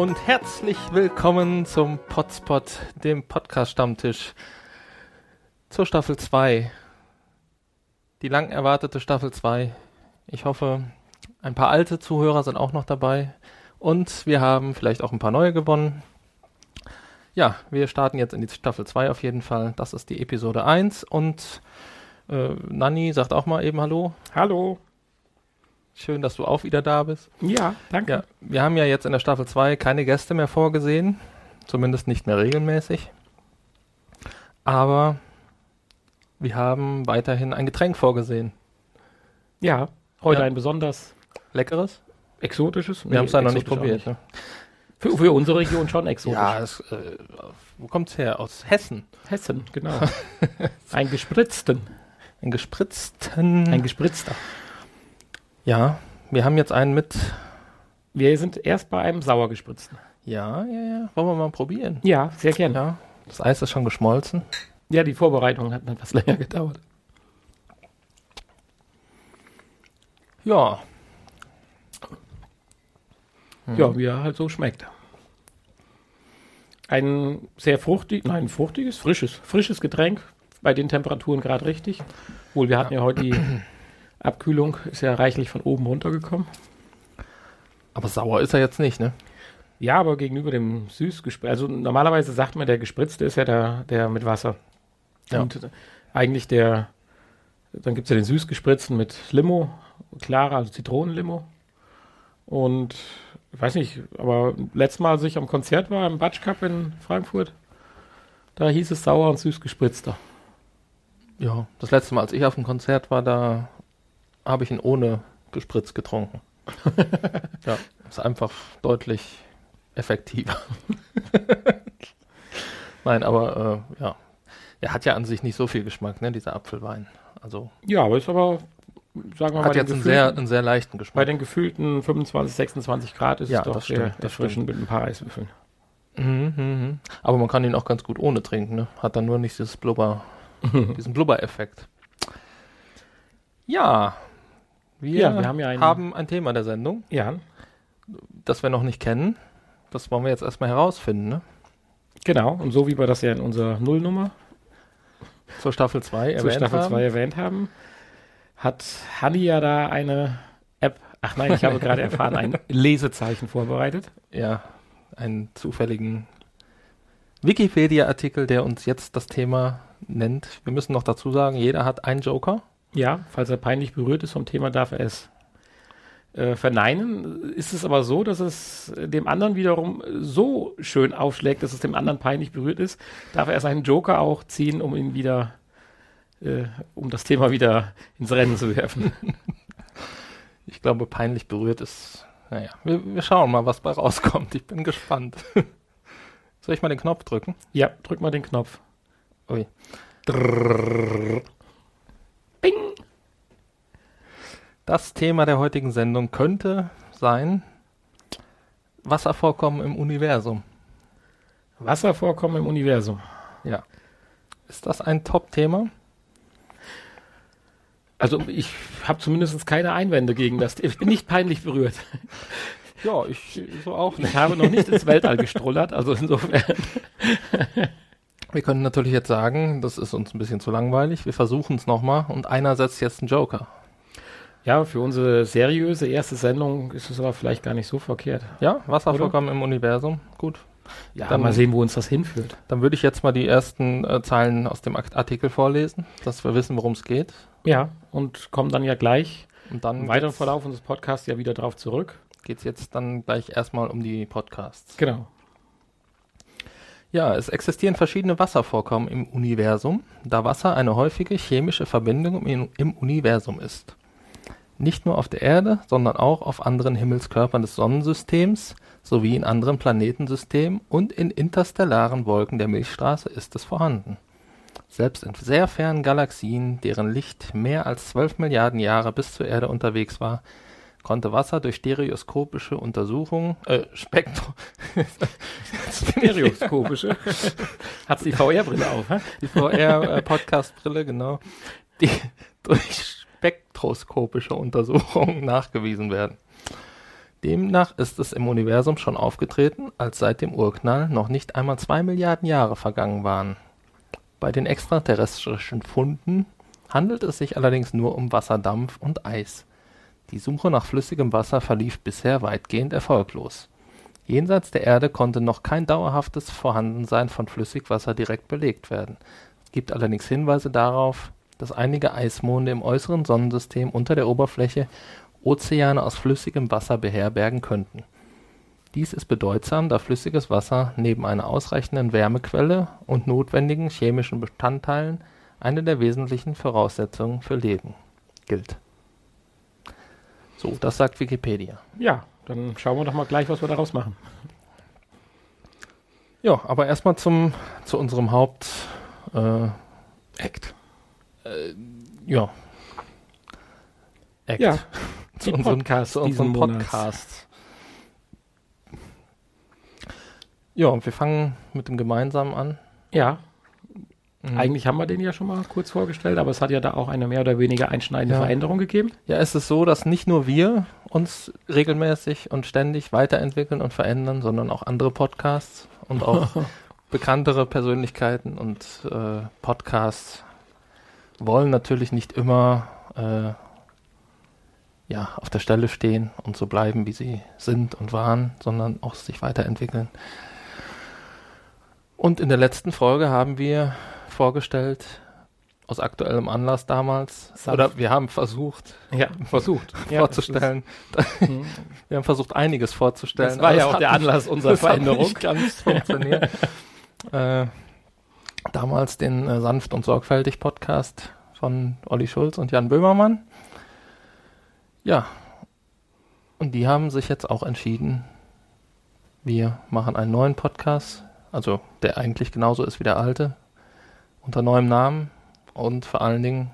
Und herzlich willkommen zum Potspot, dem Podcast-Stammtisch zur Staffel 2. Die lang erwartete Staffel 2. Ich hoffe, ein paar alte Zuhörer sind auch noch dabei und wir haben vielleicht auch ein paar neue gewonnen. Ja, wir starten jetzt in die Staffel 2 auf jeden Fall. Das ist die Episode 1 und äh, Nanni sagt auch mal eben Hallo. Hallo. Schön, dass du auch wieder da bist. Ja, danke. Ja, wir haben ja jetzt in der Staffel 2 keine Gäste mehr vorgesehen, zumindest nicht mehr regelmäßig. Aber wir haben weiterhin ein Getränk vorgesehen. Ja, heute Ja. ein besonders Leckeres? exotisches. Wir haben es ja noch nicht probiert. Ne? Für, für unsere Region schon exotisch. Ja, es, äh, wo kommt's her? Aus Hessen. Hessen, genau. ein gespritzten. Ein gespritzten. Ein gespritzter. Ja, wir haben jetzt einen mit. Wir sind erst bei einem sauer gespritzten. Ja, ja, ja. Wollen wir mal probieren? Ja, sehr gerne. Ja. Das Eis ist schon geschmolzen. Ja, die Vorbereitung hat etwas länger gedauert. Ja. Ja, wie er halt so schmeckt. Ein sehr fruchtig, nein, fruchtiges, frisches, frisches Getränk. Bei den Temperaturen gerade richtig. Wohl, wir hatten ja heute die Abkühlung, ist ja reichlich von oben runtergekommen. Aber sauer ist er jetzt nicht, ne? Ja, aber gegenüber dem süß also normalerweise sagt man, der gespritzte ist ja der, der mit Wasser. Ja. Und eigentlich der, dann gibt es ja den süß gespritzten mit Limo, klarer, also Zitronenlimo. Und ich weiß nicht, aber letztes Mal, als ich am Konzert war, im Batsch Cup in Frankfurt, da hieß es sauer und süß gespritzter. Ja. Das letzte Mal, als ich auf dem Konzert war, da habe ich ihn ohne gespritzt getrunken. ja, ist einfach deutlich effektiver. Nein, aber äh, ja. Er hat ja an sich nicht so viel Geschmack, ne, dieser Apfelwein. Also Ja, aber ist aber, sagen wir mal, hat jetzt einen sehr, einen sehr leichten bei Geschmack. den gefühlten 25, 26 Grad ist Ja, es doch das sehr stimmt, das erfrischend mit ein paar Eiswürfeln. Mhm, mhm. Aber man kann ihn auch ganz gut ohne trinken, ne? Hat dann nur nicht dieses Blubber, diesen Blubber-Effekt. Ja. Wir, Ja, wir haben ja einen- haben ein Thema der Sendung, Ja, das wir noch nicht kennen. Das wollen wir jetzt erstmal herausfinden, ne? genau. Und so wie wir das ja in unserer Nullnummer Zur Staffel 2 zur Staffel haben. 2 erwähnt haben, hat Hanni ja da eine App, ach nein, ich habe gerade erfahren, ein Lesezeichen vorbereitet. Ja, einen zufälligen Wikipedia-Artikel, der uns jetzt das Thema nennt. Wir müssen noch dazu sagen, jeder hat einen Joker. Ja, falls er peinlich berührt ist vom Thema, darf er es äh, verneinen. Ist es aber so, dass es dem anderen wiederum so schön aufschlägt, dass es dem anderen peinlich berührt ist, darf er seinen Joker auch ziehen, um ihn wieder, äh, um das Thema wieder ins Rennen zu werfen. Ich glaube, peinlich berührt ist. Naja, wir, wir schauen mal, was bei rauskommt. Ich bin gespannt. Soll ich mal den Knopf drücken? ja, drück mal den Knopf. Ui. Bing! Das Thema der heutigen Sendung könnte sein Wasservorkommen im Universum. Wasservorkommen im Universum. Ja. Ist das ein Top-Thema? Also ich habe zumindest keine Einwände gegen das. Ich bin nicht peinlich berührt. Ja, ich so auch Ich habe noch nicht ins Weltall gestrullert, also insofern. Wir können natürlich jetzt sagen, das ist uns ein bisschen zu langweilig. Wir versuchen es nochmal und einer setzt jetzt einen Joker. Ja, für unsere seriöse erste Sendung ist es aber vielleicht gar nicht so verkehrt. Ja, Wasservorkommen im Universum. Gut. Ja, Dann- mal sehen, wo uns das hinführt. Dann würde ich jetzt mal die ersten äh, Zeilen aus dem Artikel vorlesen, dass wir wissen, worum es geht. Ja, und kommen dann ja gleich Und dann im weiteren Verlauf unseres Podcasts ja wieder drauf zurück. geht's jetzt dann gleich erstmal um die Podcasts. Genau. Ja, es existieren verschiedene Wasservorkommen im Universum, da Wasser eine häufige chemische Verbindung im, Universum ist. Nicht nur auf der Erde, sondern auch auf anderen Himmelskörpern des Sonnensystems sowie in anderen Planetensystemen und in interstellaren Wolken der Milchstraße ist es vorhanden. Selbst in sehr fernen Galaxien, deren Licht mehr als 12 Milliarden Jahre bis zur Erde unterwegs war, konnte Wasser durch stereoskopische Untersuchungen, äh, Spektro, Stereoskopische. Hat's die VR-Brille auf, hä? die VR-Podcast-Brille, genau, die durch spektroskopische Untersuchungen nachgewiesen werden. Demnach ist es im Universum schon aufgetreten, als seit dem Urknall noch nicht einmal zwei Milliarden Jahre vergangen waren. Bei den extraterrestrischen Funden handelt es sich allerdings nur um Wasserdampf und Eis. Die Suche nach flüssigem Wasser verlief bisher weitgehend erfolglos. Jenseits der Erde konnte noch kein dauerhaftes Vorhandensein von Flüssigwasser direkt belegt werden. Es gibt allerdings Hinweise darauf, dass einige Eismonde im äußeren Sonnensystem unter der Oberfläche Ozeane aus flüssigem Wasser beherbergen könnten. Dies ist bedeutsam, da flüssiges Wasser neben einer ausreichenden Wärmequelle und notwendigen chemischen Bestandteilen eine der wesentlichen Voraussetzungen für Leben gilt. So, das sagt Wikipedia. Ja, dann schauen wir doch mal gleich, was wir daraus machen. Ja, aber erstmal zum zu unserem Haupt äh, Act. äh, ja. Act. Ja, zu unserem, Podcast zu unserem. Podcast. Ja, und wir fangen mit dem Gemeinsamen an. Ja, Mhm. eigentlich haben wir den ja schon mal kurz vorgestellt, aber es hat ja da auch eine mehr oder weniger einschneidende Ja. Veränderung gegeben. Ja, es ist so, dass nicht nur wir uns regelmäßig und ständig weiterentwickeln und verändern, sondern auch andere Podcasts und auch bekanntere Persönlichkeiten und äh, Podcasts wollen natürlich nicht immer äh, ja, auf der Stelle stehen und so bleiben, wie sie sind und waren, sondern auch sich weiterentwickeln. Und in der letzten Folge haben wir vorgestellt, aus aktuellem Anlass damals, Sanft. oder wir haben versucht Ja, versucht. Ja, vorzustellen, wir haben versucht, einiges vorzustellen. Das war ja es auch der nicht- Anlass unserer das hat Veränderung. nicht ganz funktioniert. äh, damals den äh, Sanft und Sorgfältig Podcast von Olli Schulz und Jan Böhmermann. Ja, und die haben sich jetzt auch entschieden, wir machen einen neuen Podcast, also der eigentlich genauso ist wie der alte, unter neuem Namen und vor allen Dingen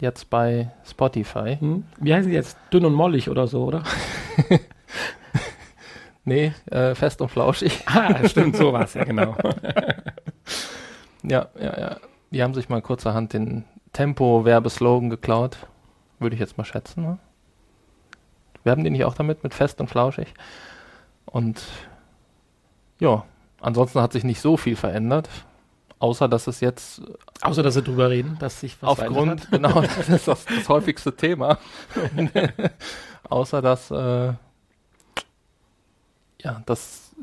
jetzt bei Spotify. Hm? Wie heißen die jetzt? Dünn und mollig oder so, oder? Nee, äh, fest und flauschig. Ah, stimmt, so war es ja, genau. Ja, ja, ja. Die haben sich mal kurzerhand den Tempo-Werbeslogan geklaut. Würde ich jetzt mal schätzen. Ne? Werben die nicht auch damit mit fest und flauschig? Und ja, ansonsten hat sich nicht so viel verändert. Außer dass es jetzt Außer, dass sie drüber reden, dass sich was aufgrund, genau, das ist das, das häufigste Thema. Außer dass, äh, ja, dass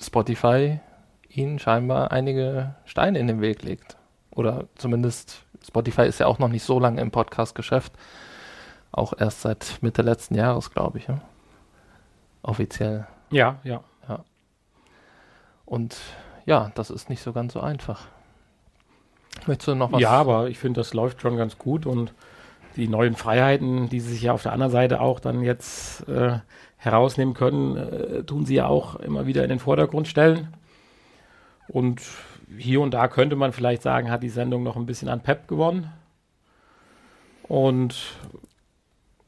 Spotify ihnen scheinbar einige Steine in den Weg legt. Oder zumindest, Spotify ist ja auch noch nicht so lange im Podcast-Geschäft. Auch erst seit Mitte letzten Jahres, glaube ich. Ja? Offiziell. Ja, ja. Und ja, das ist nicht so ganz so einfach. Möchtest du noch was? Ja, aber ich finde, das läuft schon ganz gut und die neuen Freiheiten, die sie sich ja auf der anderen Seite auch dann jetzt äh, herausnehmen können, äh, tun sie ja auch immer wieder in den Vordergrund stellen. Und hier und da könnte man vielleicht sagen, hat die Sendung noch ein bisschen an Pep gewonnen. Und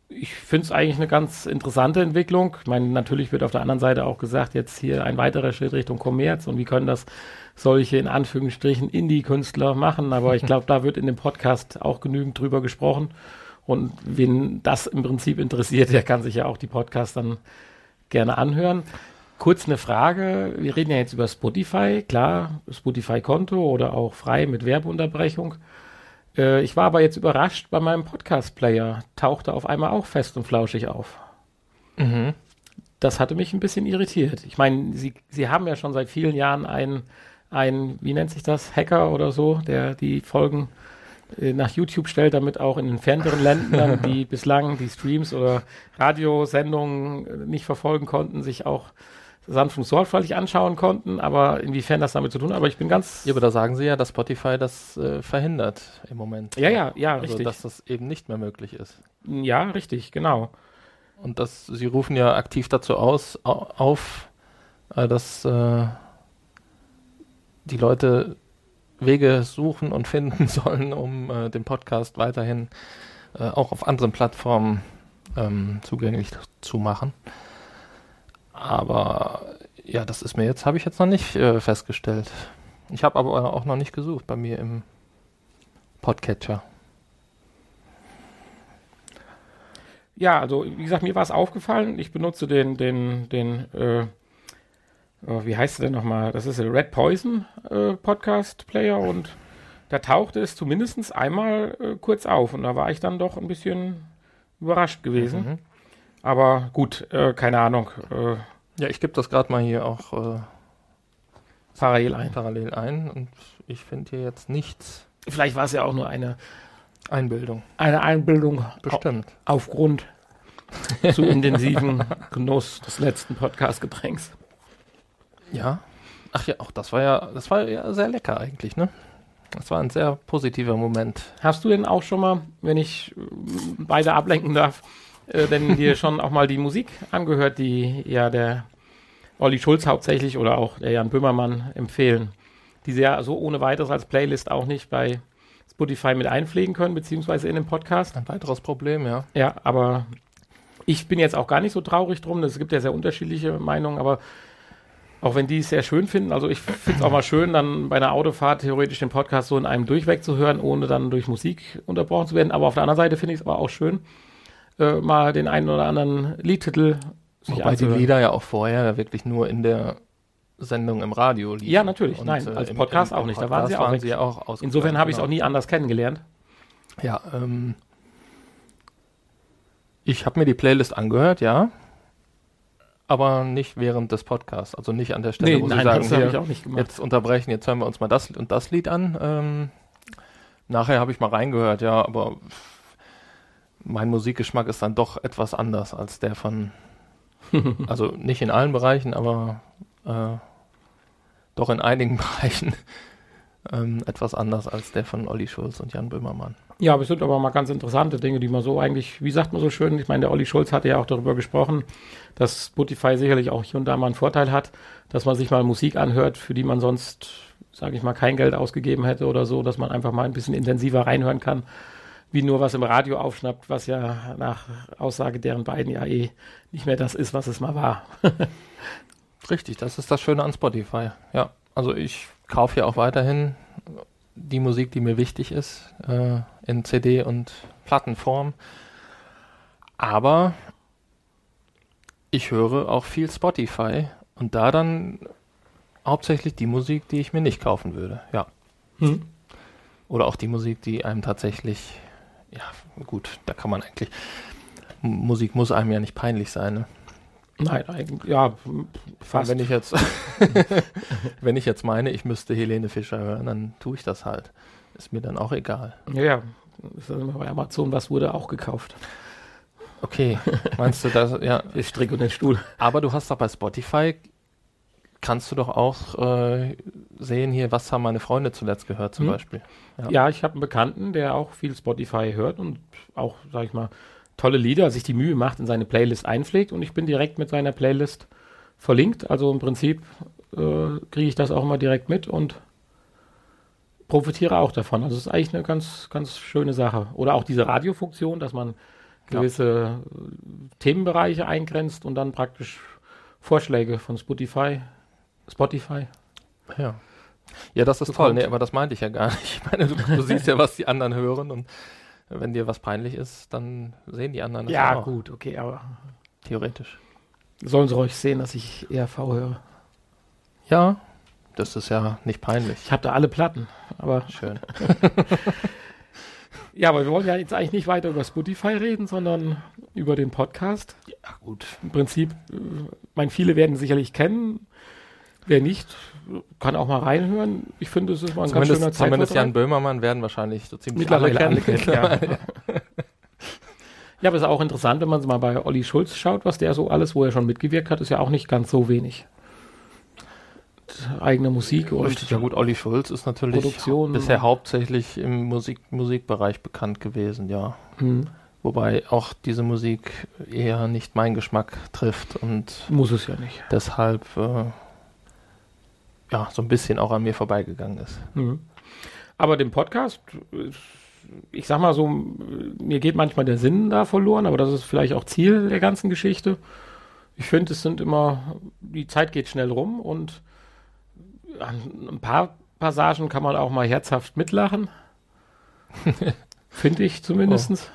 ich finde es eigentlich eine ganz interessante Entwicklung. Ich meine, natürlich wird auf der anderen Seite auch gesagt, jetzt hier ein weiterer Schritt Richtung Kommerz und wie können das solche in Anführungsstrichen Indie-Künstler machen. Aber ich glaube, da wird in dem Podcast auch genügend drüber gesprochen. Und wen das im Prinzip interessiert, der kann sich ja auch die Podcasts dann gerne anhören. Kurz eine Frage. Wir reden ja jetzt über Spotify. Klar, Spotify-Konto oder auch frei mit Werbeunterbrechung. Äh, ich war aber jetzt überrascht bei meinem Podcast-Player. Tauchte auf einmal auch fest und flauschig auf. Mhm. Das hatte mich ein bisschen irritiert. Ich meine, Sie, Sie haben ja schon seit vielen Jahren einen, einen, wie nennt sich das, Hacker oder so, der die Folgen äh, nach YouTube stellt, damit auch in den fernteren Ländern, die bislang die Streams oder Radiosendungen nicht verfolgen konnten, sich auch sanft und sorgfältig anschauen konnten, aber inwiefern das damit zu tun hat. Aber ich bin ganz. Ja, aber da sagen sie ja, dass Spotify das äh, verhindert im Moment. Ja, ja, ja, also, richtig. dass das eben nicht mehr möglich ist. ja, richtig, genau. Und das, sie rufen ja aktiv dazu aus, au, auf, äh, dass äh, die Leute Wege suchen und finden sollen, um äh, den Podcast weiterhin äh, auch auf anderen Plattformen ähm, zugänglich zu machen. Aber ja, das ist mir jetzt, habe ich jetzt noch nicht äh, festgestellt. Ich habe aber auch noch nicht gesucht bei mir im Podcatcher. ja, also wie gesagt, mir war es aufgefallen. Ich benutze den, den, den, äh, oh, wie heißt der denn nochmal? Das ist der Red Poison äh, Podcast Player und da tauchte es zumindest einmal äh, kurz auf und da war ich dann doch ein bisschen überrascht gewesen. Mhm. Aber gut, äh, keine Ahnung. Äh, Ja, ich gebe das gerade mal hier auch äh, parallel ein. parallel ein und ich finde hier jetzt nichts Vielleicht war es ja auch nur eine, Einbildung. eine Einbildung Bestimmt. aufgrund zu intensiven Genuss des letzten Podcast-Getränks. Ja. Ach ja, auch das war ja, das war ja sehr lecker eigentlich, ne? Das war ein sehr positiver Moment. Hast du denn auch schon mal, wenn ich äh, beide ablenken darf, äh, denn dir schon auch mal die Musik angehört, die ja der Olli Schulz hauptsächlich oder auch der Jan Böhmermann empfehlen, die sie ja so ohne weiteres als Playlist auch nicht bei Spotify mit einpflegen können, beziehungsweise in dem Podcast. Ein weiteres Problem, ja. Ja, aber ich bin jetzt auch gar nicht so traurig drum. Es gibt ja sehr unterschiedliche Meinungen, aber auch wenn die es sehr schön finden, also ich finde es auch mal schön, dann bei einer Autofahrt theoretisch den Podcast so in einem Durchweg zu hören, ohne dann durch Musik unterbrochen zu werden. Aber auf der anderen Seite finde ich es aber auch schön, äh, mal den einen oder anderen Liedtitel Wobei die. Lieder ja auch vorher wirklich nur in der Sendung im Radio liefen. Ja, natürlich. Nein, als im- Podcast im- auch nicht. Da waren sie auch waren sie ja auch Insofern habe ich es genau. auch nie anders kennengelernt. Ja, ähm, ich habe mir die Playlist angehört, ja. Aber nicht während des Podcasts. Also nicht an der Stelle, wo sie sagen, das hier, ich auch nicht gemacht. jetzt unterbrechen, jetzt hören wir uns mal das und das Lied an. Ähm, nachher habe ich mal reingehört, ja, aber mein Musikgeschmack ist dann doch etwas anders als der von, also nicht in allen Bereichen, aber äh, doch in einigen Bereichen ähm, etwas anders als der von Olli Schulz und Jan Böhmermann. Ja, aber es sind aber mal ganz interessante Dinge, die man so eigentlich, wie sagt man so schön, ich meine, der Olli Schulz hatte ja auch darüber gesprochen, dass Spotify sicherlich auch hier und da mal einen Vorteil hat, dass man sich mal Musik anhört, für die man sonst, sage ich mal, kein Geld ausgegeben hätte oder so, dass man einfach mal ein bisschen intensiver reinhören kann, wie nur was im Radio aufschnappt, was ja nach Aussage deren beiden ja eh nicht mehr das ist, was es mal war. Richtig, das ist das Schöne an Spotify. Ja, also ich kaufe ja auch weiterhin die Musik, die mir wichtig ist, äh, in CD und Plattenform. Aber ich höre auch viel Spotify und da dann hauptsächlich die Musik, die ich mir nicht kaufen würde. Ja. Oder auch die Musik, die einem tatsächlich, ja, gut, da kann man eigentlich, Musik muss einem ja nicht peinlich sein, ne? Nein, eigentlich, ja, fast. Wenn ich jetzt, wenn ich jetzt meine, ich müsste Helene Fischer hören, dann tue ich das halt. Ist mir dann auch egal. ja, ja, ist immer bei Amazon, was wurde auch gekauft? Okay, meinst du das? Ja, Der Strick und den Stuhl. aber du hast doch bei Spotify, kannst du doch auch äh, sehen hier, was haben meine Freunde zuletzt gehört zum Hm. Beispiel. Ja. Ja, ich habe einen Bekannten, der auch viel Spotify hört und auch, sag ich mal, tolle Lieder, sich die Mühe macht, in seine Playlist einpflegt und ich bin direkt mit seiner Playlist verlinkt. Also im Prinzip äh, kriege ich das auch immer direkt mit und profitiere auch davon. Also es ist eigentlich eine ganz, ganz schöne Sache. Oder auch diese Radiofunktion, dass man Ja. gewisse äh, Themenbereiche eingrenzt und dann praktisch Vorschläge von Spotify, Spotify. Ja. Ja, das ist toll. Nee, aber das meinte ich ja gar nicht. Ich meine, du, du siehst ja, was die anderen hören und wenn dir was peinlich ist, dann sehen die anderen das Ja, auch. gut, okay, aber Theoretisch. sollen sie ruhig sehen, dass ich ERV höre. Ja, das ist ja nicht peinlich. Ich habe da alle Platten, aber Schön. ja, aber wir wollen ja jetzt eigentlich nicht weiter über Spotify reden, sondern über den Podcast. Ja, gut. Im Prinzip, äh, mein viele werden sicherlich kennen. Wer nicht, kann auch mal reinhören. Ich finde, es ist mal ein ganz schöner Zumindest, zumindest Jan. Böhmermann werden wahrscheinlich so ziemlich Mittlerweile alle alle kennen. kennen. Ja. ja, aber es ist auch interessant, wenn man mal bei Olli Schulz schaut, was der so alles, wo er schon mitgewirkt hat, ist ja auch nicht ganz so wenig. Eigene Musik und Richtig, ja gut, Olli Schulz ist natürlich Produktion. bisher hauptsächlich im Musik Musikbereich bekannt gewesen, ja. Hm, Wobei auch diese Musik eher nicht meinen Geschmack trifft und muss es ja nicht. deshalb äh, ja so ein bisschen auch an mir vorbeigegangen ist. Mhm. Aber dem Podcast, ich sag mal so, mir geht manchmal der Sinn da verloren, aber das ist vielleicht auch Ziel der ganzen Geschichte. Ich finde, es sind immer, die Zeit geht schnell rum und an ein paar Passagen kann man auch mal herzhaft mitlachen. finde ich zumindest.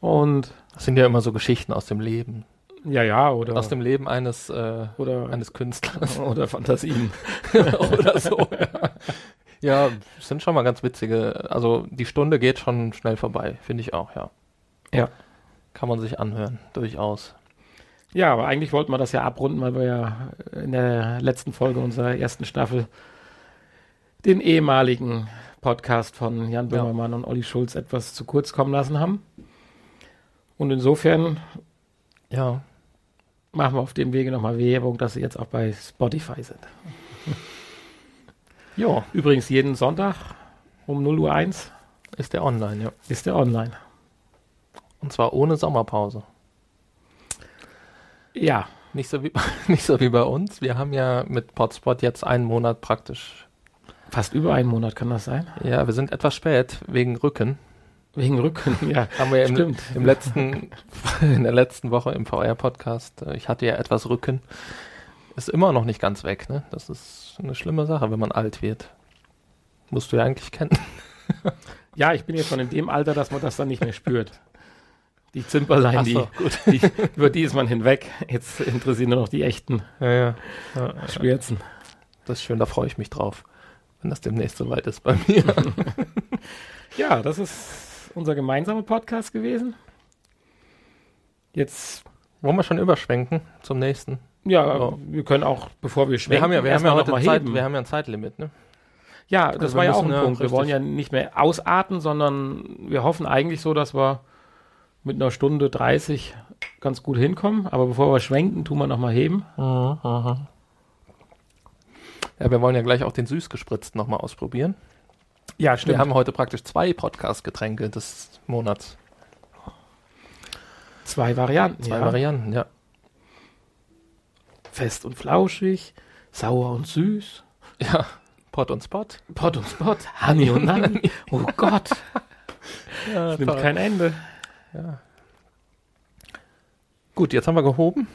Und Das sind ja immer so Geschichten aus dem Leben. Ja, ja, oder, Aus dem Leben eines, äh, oder, eines Künstlers. oder Fantasien. oder so. Ja, sind schon mal ganz witzige. Also die Stunde geht schon schnell vorbei, finde ich auch, ja. Ja. Kann man sich anhören, durchaus. Ja, aber eigentlich wollten wir das ja abrunden, weil wir ja in der letzten Folge unserer ersten Staffel den ehemaligen Podcast von Jan Ja. Böhmermann und Olli Schulz etwas zu kurz kommen lassen haben. Und insofern Ja, machen wir auf dem Wege nochmal Werbung, dass sie jetzt auch bei Spotify sind. ja, Übrigens jeden Sonntag um 0 Uhr 1 ist der online, ja. ist der online. Und zwar ohne Sommerpause. Ja, Nicht so wie, nicht so wie bei uns. Wir haben ja mit Potspot jetzt einen Monat praktisch. fast über einen Monat kann das sein. Ja, wir sind etwas spät wegen Rücken. Wegen Rücken, ja. Haben wir im, Stimmt. im letzten, in der letzten Woche im VR-Podcast. äh, Ich hatte ja etwas Rücken. Ist immer noch nicht ganz weg, ne? Das ist eine schlimme Sache, wenn man alt wird. Musst du ja eigentlich kennen. Ja, ich bin jetzt schon in dem Alter, dass man das dann nicht mehr spürt. Die Zimperlein, die, so, gut. die, über die ist man hinweg. Jetzt interessieren nur noch die echten ja. ja, ja. Schmerzen. Das ist schön, da freue ich mich drauf. Wenn das demnächst soweit ist bei mir. Ja, das ist unser gemeinsamer Podcast gewesen. Jetzt, Wollen wir schon überschwenken zum nächsten? ja, Ja. wir können auch, bevor wir Wir schwenken, haben ja, wir haben ja heute Zeit, heben. wir haben ja ein Zeitlimit, ne? Ja, das Also war wir ja auch ein ja, Punkt. Wir richtig. wollen ja nicht mehr ausarten, sondern wir hoffen eigentlich so, dass wir mit einer Stunde 30 ganz gut hinkommen. Aber bevor wir schwenken, tun wir nochmal heben. Ja, wir wollen ja gleich auch den süßgespritzten nochmal ausprobieren. Ja, Wir haben heute praktisch zwei Podcast-Getränke des Monats. zwei Varianten. Zwei ja. Varianten, ja. Fest und flauschig, sauer und süß, Ja, Pot und Spot. Pot und Spot, Honey und Nanny. Oh Gott, Ja, das nimmt kein Ende. Gut, jetzt haben wir gehoben.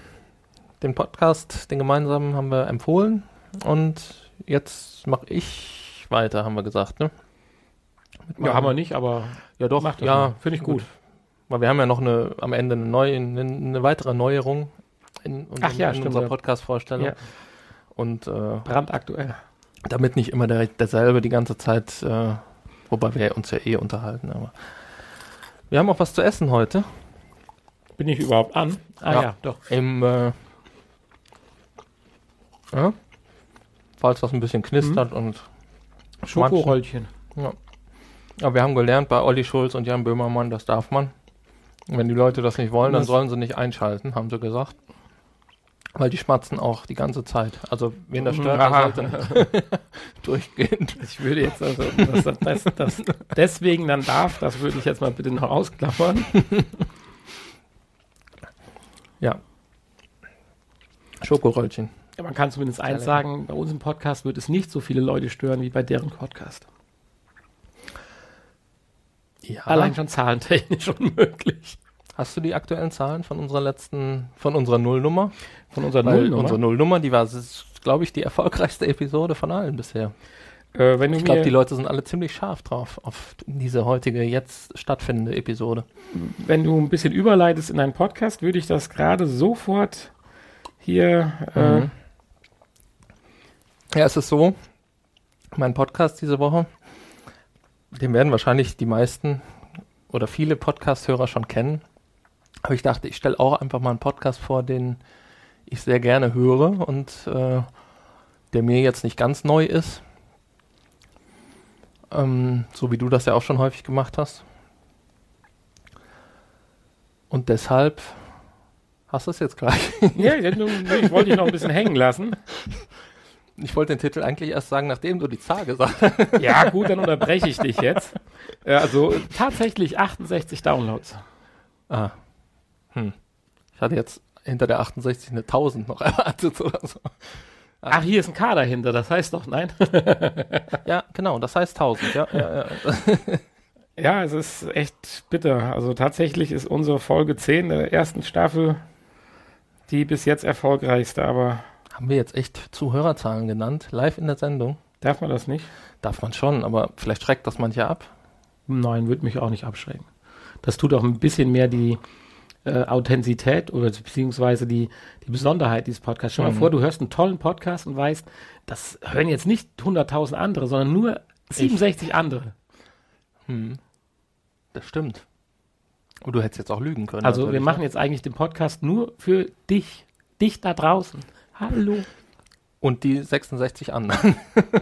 Den Podcast, den gemeinsamen, haben wir empfohlen. Und jetzt mache ich weiter, haben wir gesagt, ne? Ja, haben wir nicht, aber Ja, doch, ja. Finde ich gut. Weil wir haben ja noch eine, am Ende eine neue, eine, eine weitere Neuerung in, unserem- Ach ja, in stimmt, unserer ja. Podcast-Vorstellung. Ja. Und äh, brandaktuell. damit nicht immer der, derselbe die ganze Zeit, äh, wobei wir uns ja eh unterhalten. Aber wir haben auch was zu essen heute. Bin ich überhaupt an? Ah Ja. ja, doch. Im, äh, ja, falls das ein bisschen knistert Mhm. und Schokoröllchen. Aber wir haben gelernt bei Olli Schulz und Jan Böhmermann, das darf man. Wenn die Leute das nicht wollen, dann sollen sie nicht einschalten, haben sie gesagt. Weil die schmatzen auch die ganze Zeit. Also wen das stört, der sollte durchgehend. Ich würde jetzt also, dass das, das, deswegen dann darf, das würde ich jetzt mal bitte noch ausklappern. Ja. Schokoröllchen. Ja, man kann zumindest eins sagen, bei uns im Podcast wird es nicht so viele Leute stören wie bei deren Podcast. Ja. Allein schon zahlentechnisch unmöglich. Hast du die aktuellen Zahlen von unserer letzten, von unserer Nullnummer? Von unserer Weil Nullnummer. Unsere Nullnummer, die war, glaube ich, die erfolgreichste Episode von allen bisher. äh, wenn du Ich glaube, die Leute sind alle ziemlich scharf drauf auf diese heutige, jetzt stattfindende Episode. wenn du ein bisschen überleitest in deinen Podcast, würde ich das gerade sofort hier äh, Mhm. Ja, es ist so, mein Podcast diese Woche, den werden wahrscheinlich die meisten oder viele Podcast-Hörer schon kennen. Aber ich dachte, ich stelle auch einfach mal einen Podcast vor, den ich sehr gerne höre und äh, der mir jetzt nicht ganz neu ist. Ähm, so wie du das ja auch schon häufig gemacht hast. Und deshalb hast du es jetzt gleich. Ja, ich wollte dich noch ein bisschen hängen lassen. Ich wollte den Titel eigentlich erst sagen, nachdem du die Zahl gesagt hast. Ja, gut, dann unterbreche ich dich jetzt. Äh, Also tatsächlich 68 Downloads. Ah. Hm. Ich hatte jetzt hinter der 68 eine 1000 noch erwartet oder so. Ach, hier ist ein K dahinter, das heißt doch, nein. Ja, genau, das heißt 1000. Ja, ja, ja. Ja, es ist echt bitter. Also tatsächlich ist unsere Folge 10 der ersten Staffel die bis jetzt erfolgreichste, aber Haben wir jetzt echt Zuhörerzahlen genannt, live in der Sendung? darf man das nicht? Darf man schon, aber vielleicht schreckt das manche ab. Nein, würde mich auch nicht abschrecken. Das tut auch ein bisschen mehr die äh, Authentizität oder beziehungsweise die, die Besonderheit dieses Podcasts. Stell dir Mhm. mal vor, du hörst einen tollen Podcast und weißt, das hören jetzt nicht 100.000 andere, sondern nur 67 andere. Hm. Das stimmt. Und du hättest jetzt auch lügen können. Also wir machen jetzt eigentlich den Podcast nur für dich, dich da draußen. Hallo. Und die 66 anderen.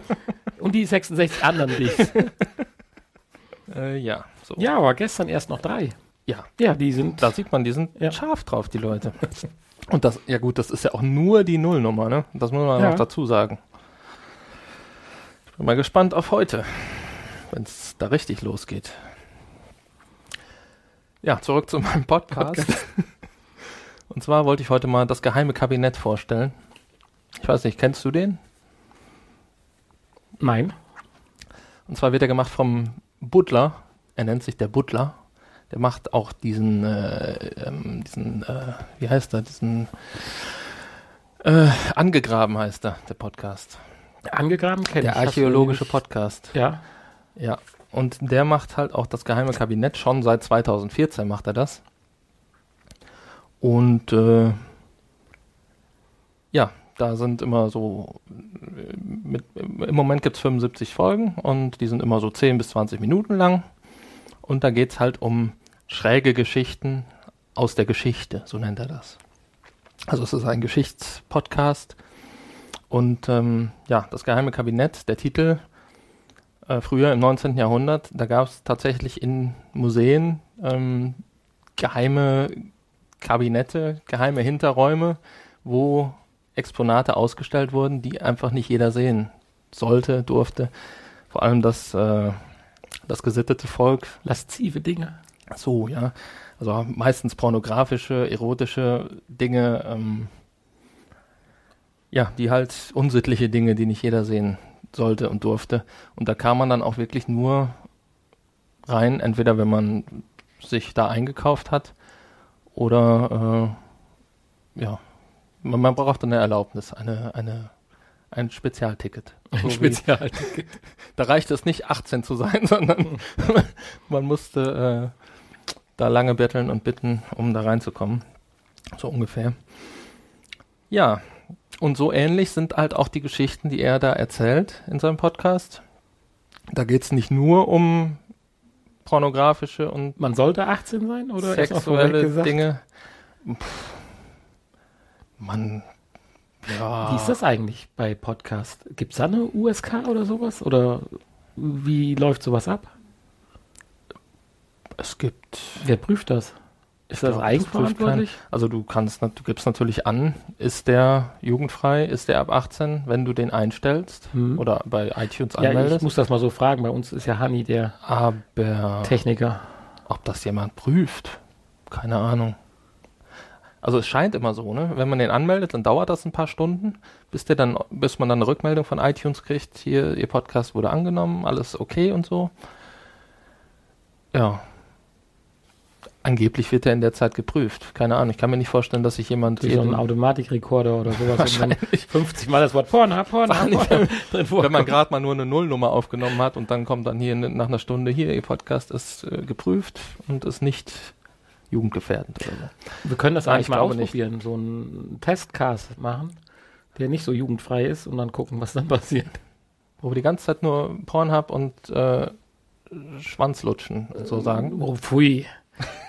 Und die 66 anderen dich. äh, ja, so. ja, aber gestern erst noch drei. ja. Ja, die sind. Da sieht man, die sind Ja. scharf drauf, die Leute. Und das, ja gut, das ist ja auch nur die Nullnummer, ne? Das muss man Ja. noch dazu sagen. Ich bin mal gespannt auf heute, wenn es da richtig losgeht. Ja, zurück zu meinem Podcast. Und zwar wollte ich heute mal das geheime Kabinett vorstellen. Ich weiß nicht, kennst du den? Nein. Und zwar wird er gemacht vom Butler. Er nennt sich der Butler. Der macht auch diesen, äh, ähm, diesen, äh, wie heißt er, diesen, äh, angegraben heißt er, der Podcast. Angegraben kenne ich. Der archäologische Podcast. Ja. Ja. Und der macht halt auch das geheime Kabinett. Schon seit 2014 macht er das. Und äh, ja, da sind immer so, mit, im Moment gibt es 75 Folgen und die sind immer so 10 bis 20 Minuten lang. Und da geht es halt um schräge Geschichten aus der Geschichte, so nennt er das. Also es ist ein Geschichtspodcast. Und ähm, ja, das geheime Kabinett, der Titel, äh, früher im 19. Jahrhundert, da gab es tatsächlich in Museen ähm, geheime Kabinette, geheime Hinterräume, wo Exponate ausgestellt wurden, die einfach nicht jeder sehen sollte, durfte. Vor allem das, äh, das gesittete Volk. Laszive Dinge. So, ja. Also meistens pornografische, erotische Dinge. Ähm, ja, die halt unsittliche Dinge, die nicht jeder sehen sollte und durfte. Und da kam man dann auch wirklich nur rein, entweder wenn man sich da eingekauft hat oder äh, ja, man, man brauchte eine Erlaubnis, eine, eine, ein Spezialticket. So wie- Spezialticket. da reicht es nicht 18 zu sein, sondern man musste äh, da lange betteln und bitten, um da reinzukommen. So ungefähr. Ja, und so ähnlich sind halt auch die Geschichten, die er da erzählt in seinem Podcast. Da geht es nicht nur um pornografische und Man sollte 18 sein oder sexuelle? Dinge. Pff, man, ja. Wie ist das eigentlich bei Podcast? Gibt es da eine USK oder sowas? Oder wie läuft sowas ab? Es gibt Wer prüft das? Ist das glaub, das eigenverantwortlich? Also du kannst, du gibst natürlich an, ist der jugendfrei, ist der ab 18, wenn du den einstellst Hm. oder bei iTunes Ja, ich anmeldest. muss das mal so fragen. Bei uns ist ja Hanni der aber Techniker. ob das jemand prüft, keine Ahnung. Also es scheint immer so, ne? Wenn man den anmeldet, dann dauert das ein paar Stunden, bis der dann, bis man dann eine Rückmeldung von iTunes kriegt, hier, ihr Podcast wurde angenommen, alles okay und so. Ja. Angeblich wird er in der Zeit geprüft. Keine Ahnung. Ich kann mir nicht vorstellen, dass sich jemand Durch so jeden- Automatikrekorder oder sowas. Wahrscheinlich. 50 Mal das Wort Wahrscheinlich. Pornhub drin wenn man gerade mal nur eine Nullnummer aufgenommen hat und dann kommt dann hier nach einer Stunde hier, ihr Podcast ist äh, geprüft und ist nicht jugendgefährdend oder so. Wir können das Nein, eigentlich ich mal glaube nicht. ausprobieren. So einen Testcast machen, der nicht so jugendfrei ist und dann gucken, was dann passiert. Wo wir die ganze Zeit nur Pornhub und äh, Schwanzlutschen und so sagen. Oh, pfui.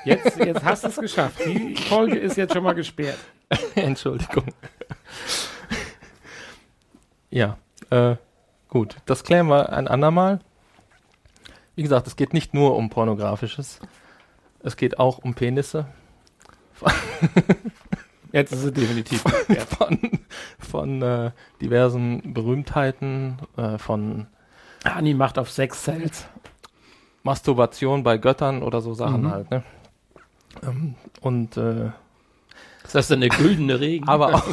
Jetzt, jetzt hast du es geschafft. Die Folge ist jetzt schon mal gesperrt. Entschuldigung. ja, äh, gut. Das klären wir ein andermal. Wie gesagt, es geht nicht nur um Pornografisches. Es geht auch um Penisse. Jetzt ist es definitiv von, von äh, diversen Berühmtheiten, äh, von Anni macht auf Sex Cells. Masturbation bei Göttern oder so Sachen Mhm. halt. Ne? Ähm, und äh, Ist das denn der güldene Regen? aber auch,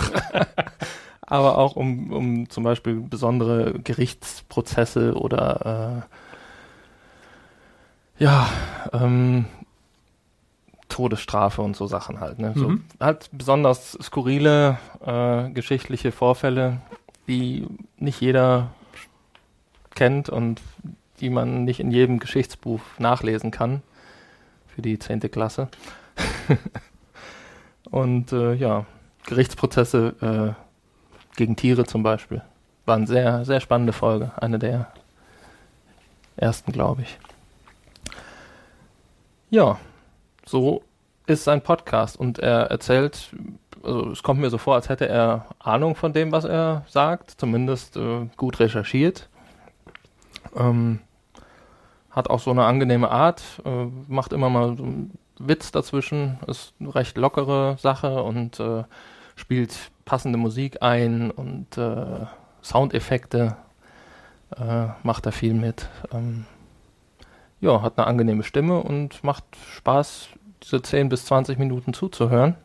aber auch um, um zum Beispiel besondere Gerichtsprozesse oder äh, ja, ähm, Todesstrafe und so Sachen halt. Ne? So, Mhm. halt besonders skurrile äh, geschichtliche Vorfälle, die nicht jeder kennt und die man nicht in jedem Geschichtsbuch nachlesen kann. für die 10. Klasse. und äh, ja, Gerichtsprozesse äh, gegen Tiere zum Beispiel. War eine sehr, sehr spannende Folge. Eine der ersten, glaube ich. Ja, so ist sein Podcast und er erzählt, also es kommt mir so vor, als hätte er Ahnung von dem, was er sagt, zumindest äh, gut recherchiert. Ähm, hat auch so eine angenehme Art, äh, macht immer mal so einen Witz dazwischen, ist eine recht lockere Sache und äh, spielt passende Musik ein und äh, Soundeffekte äh, macht er viel mit. Ähm, ja, hat eine angenehme Stimme und macht Spaß, diese 10 bis 20 Minuten zuzuhören.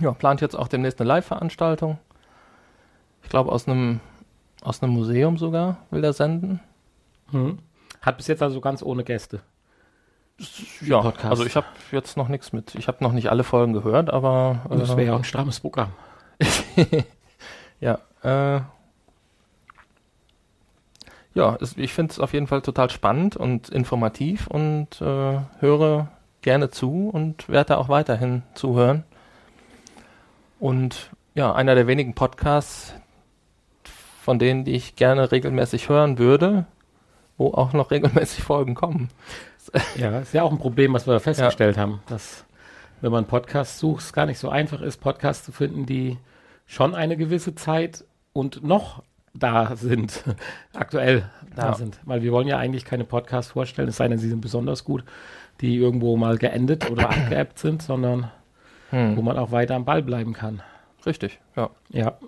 Ja, plant jetzt auch demnächst eine Live-Veranstaltung. Ich glaube, aus einem aus einem Museum sogar will er senden. Mhm. Hat bis jetzt also ganz ohne Gäste. Ja, Podcast. also ich habe jetzt noch nichts mit. Ich habe noch nicht alle Folgen gehört, aber. Äh, das wäre ja auch ein strammes Programm. ja, äh, ja, es, ich finde es auf jeden Fall total spannend und informativ und äh, höre gerne zu und werde auch weiterhin zuhören. Und ja, einer der wenigen Podcasts, von denen die ich gerne regelmäßig hören würde, wo auch noch regelmäßig Folgen kommen. Ja, ist ja auch ein Problem, was wir festgestellt ja. haben, dass wenn man Podcasts sucht, es gar nicht so einfach ist, Podcasts zu finden, die schon eine gewisse Zeit und noch da sind, aktuell da ja. sind. Weil wir wollen ja eigentlich keine Podcasts vorstellen, es sei denn, sie sind besonders gut, die irgendwo mal geendet oder abgeappt sind, sondern hm. wo man auch weiter am Ball bleiben kann. Richtig, ja. Ja,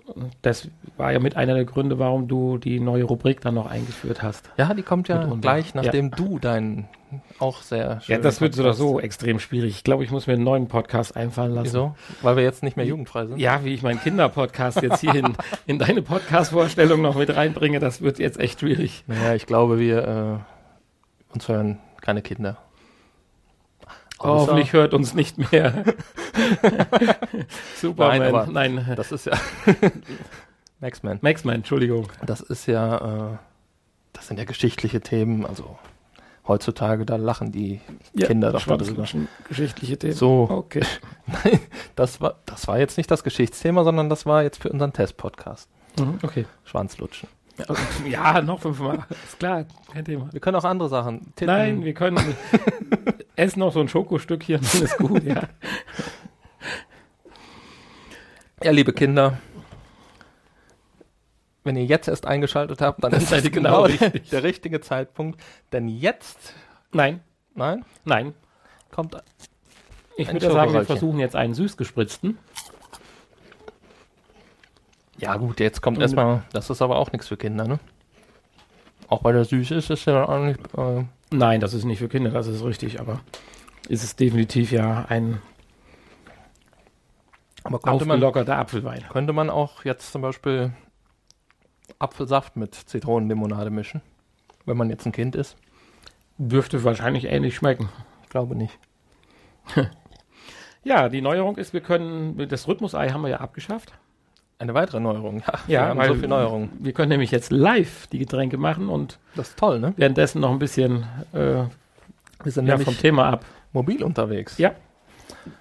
das war ja mit einer der Gründe, warum du die neue Rubrik dann noch eingeführt hast. Ja, die kommt ja gleich, nachdem ja. du deinen auch sehr schön. Ja, das wird so oder so extrem schwierig. Ich glaube, ich muss mir einen neuen Podcast einfallen lassen. Wieso? Weil wir jetzt nicht mehr jugendfrei sind? Ja, wie ich meinen Kinderpodcast jetzt hier in, in deine Podcast-Vorstellung noch mit reinbringe, das wird jetzt echt schwierig. Naja, ich glaube, wir äh, uns hören keine Kinder. Außer Hoffentlich hört uns nicht mehr. Superman. Nein, Nein, das ist ja Maxman. Maxman, Entschuldigung. Das ist ja, äh, das sind ja geschichtliche Themen, also heutzutage, da lachen die ja, Kinder doch darüber. Geschichtliche Themen. So. Okay. Nein, das war, das war jetzt nicht das Geschichtsthema, sondern das war jetzt für unseren Test-Podcast. Mhm, okay. Schwanzlutschen. Ja, noch fünfmal. Ist klar, kein Thema. Wir können auch andere Sachen. Titten. Nein, wir können essen noch so ein Schokostückchen, dann ist gut, ja. Ja, liebe Kinder, wenn ihr jetzt erst eingeschaltet habt, dann, dann ist das genau, genau der, der, richtige Zeitpunkt. Denn jetzt. Nein. Nein? Nein. Kommt. Ich würde sagen, wir versuchen jetzt einen süßgespritzten. Ja, gut, jetzt kommt erstmal. Das ist aber auch nichts für Kinder, ne? Auch weil der süß ist, ist ja auch nicht. Äh Nein, das ist nicht für Kinder, das ist richtig, aber ist es definitiv ja ein aber könnte man, Apfelwein. Könnte man auch jetzt zum Beispiel Apfelsaft mit Zitronenlimonade mischen, wenn man jetzt ein Kind ist? Dürfte wahrscheinlich ähnlich schmecken. Ich glaube nicht. ja, die Neuerung ist, wir können, das Rhythmusei haben wir ja abgeschafft. Eine weitere Neuerung, ja. Ja, wir haben weil so viel Neuerung. Wir können nämlich jetzt live die Getränke machen und das ist toll, ne? Währenddessen noch ein bisschen äh, wir sind ja, vom Thema ab. Mobil unterwegs. Ja.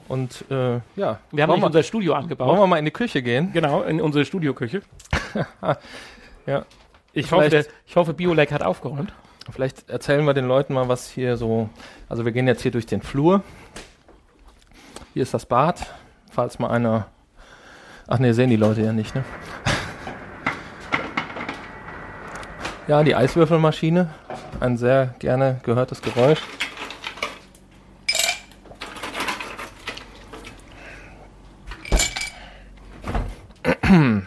Und äh, ja, wir haben unser Studio angebaut. Wollen wir mal in die Küche gehen? Genau, in unsere Studioküche. Ja. Ich hoffe, der, ich hoffe, Biolek hat aufgeräumt. Vielleicht erzählen wir den Leuten mal, was hier so. Also, wir gehen jetzt hier durch den Flur. Hier ist das Bad, falls mal einer. Ach ne, sehen die Leute ja nicht, ne? Ja, die Eiswürfelmaschine. Ein sehr gerne gehörtes Geräusch.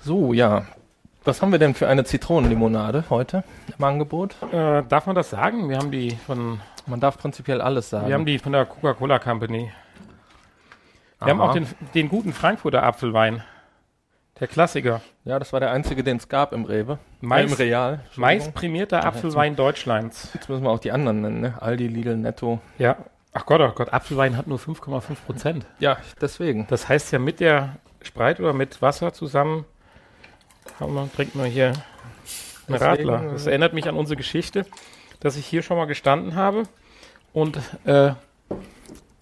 So, ja. Was haben wir denn für eine Zitronenlimonade heute im Angebot? Äh, darf man das sagen? Wir haben die von. Man darf prinzipiell alles sagen. Wir haben die von der Coca-Cola Company. Wir Aha. haben auch den, den guten Frankfurter Apfelwein. Der Klassiker. Ja, das war der einzige, den es gab im Rewe. Mais, äh, Im Real. Meist prämierter Apfelwein Deutschlands. Jetzt müssen wir auch die anderen nennen, ne? Aldi, Lidl, Netto. Ja. Ach Gott, ach Gott, Apfelwein hat nur 5,5 Prozent. Ja, deswegen. Das heißt ja mit der Spreit oder mit Wasser zusammen man, trinkt man hier einen Radler. Das erinnert mich an unsere Geschichte, dass ich hier schon mal gestanden habe und äh,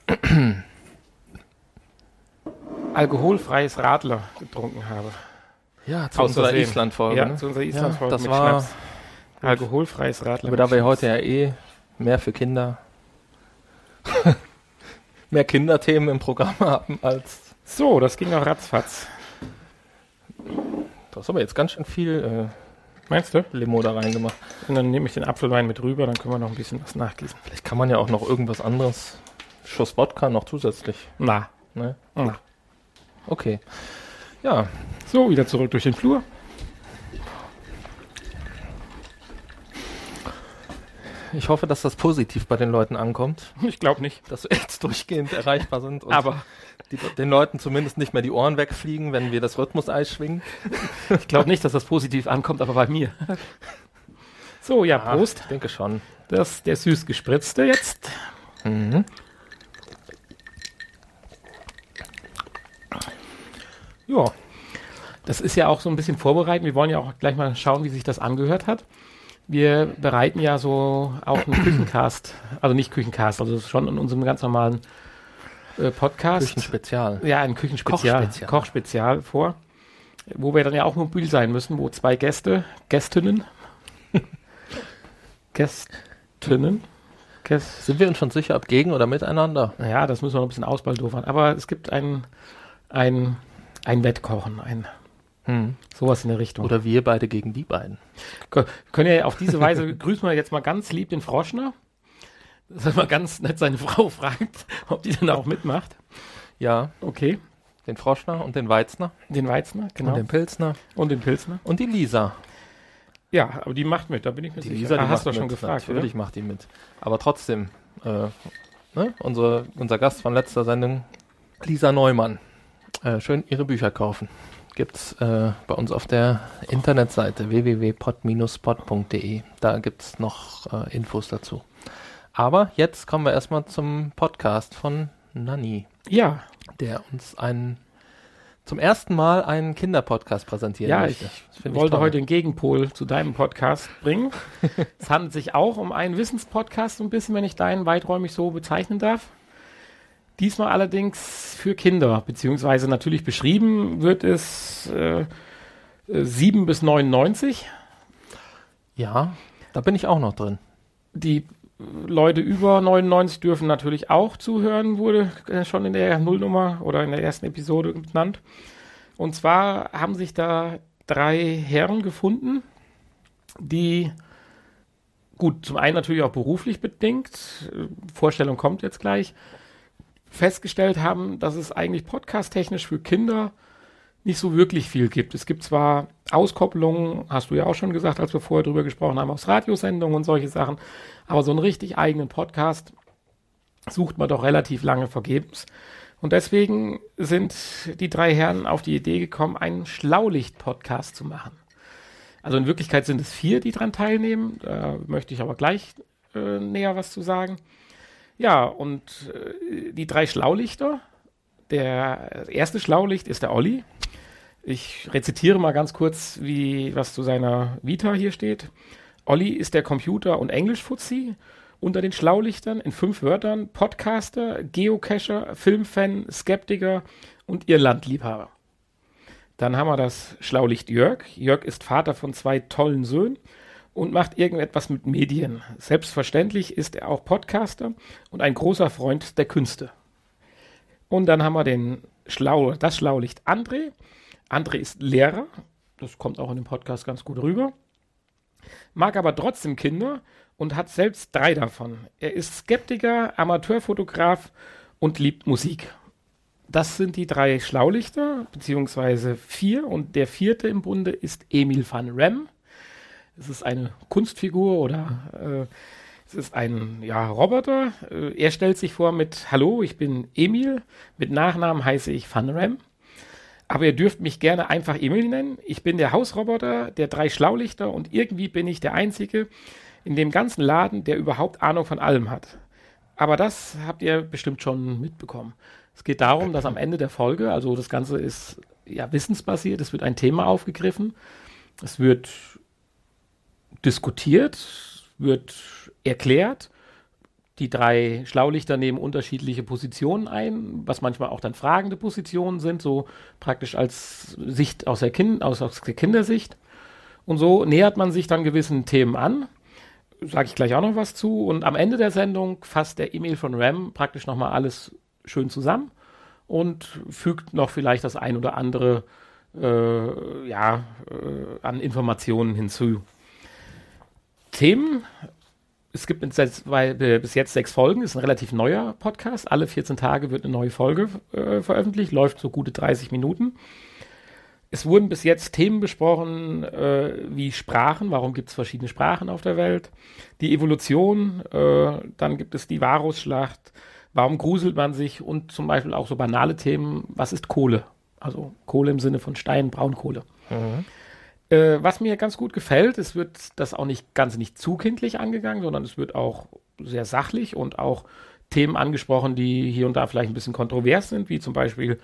alkoholfreies Radler getrunken habe. Ja, zu Aus unserer. Island-Folge. Ja, ne? zu unserer Island-Folge das mit war, Schnaps. Alkoholfreies Radler. aber da wir heute ja eh mehr für Kinder, mehr Kinderthemen im Programm haben als, So, das ging auch ratzfatz. du hast aber jetzt ganz schön viel Meinst du? äh, Limo da reingemacht. Und dann nehme ich den Apfelwein mit rüber, dann können wir noch ein bisschen was nachgießen. Vielleicht kann man ja auch noch irgendwas anderes, Schuss Wodka noch zusätzlich, Na, ne? na. Okay. Ja, So, wieder zurück durch den Flur. ich hoffe, dass das positiv bei den Leuten ankommt, Ich glaube nicht. dass wir jetzt durchgehend erreichbar sind und Aber die, den Leuten zumindest nicht mehr die Ohren wegfliegen, wenn wir das Rhythmus-Eis schwingen. ich glaube nicht, dass das positiv ankommt, aber bei mir. So, ja, Ah, Prost. Ich denke schon. Das der süß gespritzte jetzt. Mhm. Ja. Das ist ja auch so ein bisschen vorbereiten. Wir wollen ja auch gleich mal schauen, wie sich das angehört hat. Wir bereiten ja so auch einen Küchencast, also nicht Küchencast, also schon in unserem ganz normalen äh, Podcast. Küchenspezial. Ja, ein Küchenspezial, Kochspezial. Kochspezial vor, wo wir dann ja auch mobil sein müssen, wo zwei Gäste, Gästinnen, Gästinnen, Gäst, Sind wir uns schon sicher, ob gegen oder miteinander? naja, das müssen wir noch ein bisschen ausbaldofern, aber es gibt ein, ein, Wettkochen, ein, Hm. sowas in der Richtung. Oder wir beide gegen die beiden. Wir können ja auf diese Weise, grüßen wir jetzt mal ganz lieb den Froschner, dass er mal ganz nett seine Frau fragt, ob die dann auch mitmacht. Ja, Okay, den Froschner und den Weizner den Weizner, genau, und den Pilzner und den Pilsner. und die Lisa. Ja, aber die macht mit, da bin ich mir Die sicher. Lisa, die Ah, hast du schon gefragt, oder? Natürlich macht die mit. Aber trotzdem, äh, ne? unsere, unser Gast von letzter Sendung, Lisa Neumann. Äh, schön ihre Bücher kaufen. Gibt's äh, bei uns auf der Internetseite www.pod-pod.de. Da gibt's noch äh, Infos dazu. Aber jetzt kommen wir erstmal zum Podcast von Nanni, Ja, der uns einen zum ersten Mal einen Kinderpodcast präsentieren ja, möchte. ich wollte toll. heute den Gegenpol zu deinem Podcast bringen. es handelt sich auch um einen Wissenspodcast, so ein bisschen, wenn ich deinen weiträumig so bezeichnen darf. Diesmal allerdings für Kinder, beziehungsweise natürlich beschrieben wird es äh, äh, 7 bis 99. Ja, da bin ich auch noch drin. Die äh, Leute über 99 dürfen natürlich auch zuhören, wurde äh, schon in der Nullnummer oder in der ersten Episode genannt. Und zwar haben sich da drei Herren gefunden, die gut, zum einen natürlich auch beruflich bedingt, äh, Vorstellung kommt jetzt gleich, festgestellt haben, dass es eigentlich podcast-technisch für Kinder nicht so wirklich viel gibt. Es gibt zwar Auskopplungen, hast du ja auch schon gesagt, als wir vorher drüber gesprochen haben, aus Radiosendungen und solche Sachen, aber so einen richtig eigenen Podcast sucht man doch relativ lange vergebens. Und deswegen sind die drei Herren auf die Idee gekommen, einen Schlaulicht-Podcast zu machen. Also in Wirklichkeit sind es vier, die daran teilnehmen. Da möchte ich aber gleich äh, näher was zu sagen. Ja, und äh, die drei Schlaulichter. Der erste Schlaulicht ist der Olli. Ich rezitiere mal ganz kurz, wie was zu seiner Vita hier steht. Olli ist der Computer- und Englisch-Fuzzi unter den Schlaulichtern in fünf Wörtern Podcaster, Geocacher, Filmfan, Skeptiker und Irlandliebhaber. Dann haben wir das Schlaulicht Jörg. Jörg ist Vater von zwei tollen Söhnen und macht irgendetwas mit Medien. Selbstverständlich ist er auch Podcaster und ein großer Freund der Künste. Und dann haben wir den Schlau, das Schlaulicht André. André ist Lehrer. Das kommt auch in dem Podcast ganz gut rüber. Mag aber trotzdem Kinder und hat selbst drei davon. Er ist Skeptiker, Amateurfotograf und liebt Musik. Das sind die drei Schlaulichter, beziehungsweise vier. Und der vierte im Bunde ist Emil van Rem. Es ist eine Kunstfigur oder äh, es ist ein ja, Roboter. Äh, er stellt sich vor mit Hallo, ich bin Emil. Mit Nachnamen heiße ich Van Rem. Aber ihr dürft mich gerne einfach Emil nennen. Ich bin der Hausroboter der drei Schlaulichter und irgendwie bin ich der Einzige in dem ganzen Laden, der überhaupt Ahnung von allem hat. Aber das habt ihr bestimmt schon mitbekommen. Es geht darum, dass am Ende der Folge, also das Ganze ist ja wissensbasiert, es wird ein Thema aufgegriffen, es wird diskutiert, wird erklärt, die drei Schlaulichter nehmen unterschiedliche Positionen ein, was manchmal auch dann fragende Positionen sind, so praktisch als Sicht aus der, kind, aus, aus der Kindersicht. Und so nähert man sich dann gewissen Themen an. Sage ich gleich auch noch was zu. Und am Ende der Sendung fasst der E-Mail von Ram praktisch nochmal alles schön zusammen und fügt noch vielleicht das ein oder andere äh, ja, äh, an Informationen hinzu. Themen. Es gibt bis jetzt sechs Folgen, ist ein relativ neuer Podcast. Alle 14 Tage wird eine neue Folge äh, veröffentlicht, läuft so gute 30 Minuten. Es wurden bis jetzt Themen besprochen äh, wie Sprachen, warum gibt es verschiedene Sprachen auf der Welt, die Evolution, äh, dann gibt es die Varusschlacht, warum gruselt man sich und zum Beispiel auch so banale Themen, was ist Kohle? Also Kohle im Sinne von Stein, Braunkohle. Mhm. Äh, was mir ganz gut gefällt, es wird das auch nicht ganz nicht zu kindlich angegangen, sondern es wird auch sehr sachlich und auch Themen angesprochen, die hier und da vielleicht ein bisschen kontrovers sind, wie zum Beispiel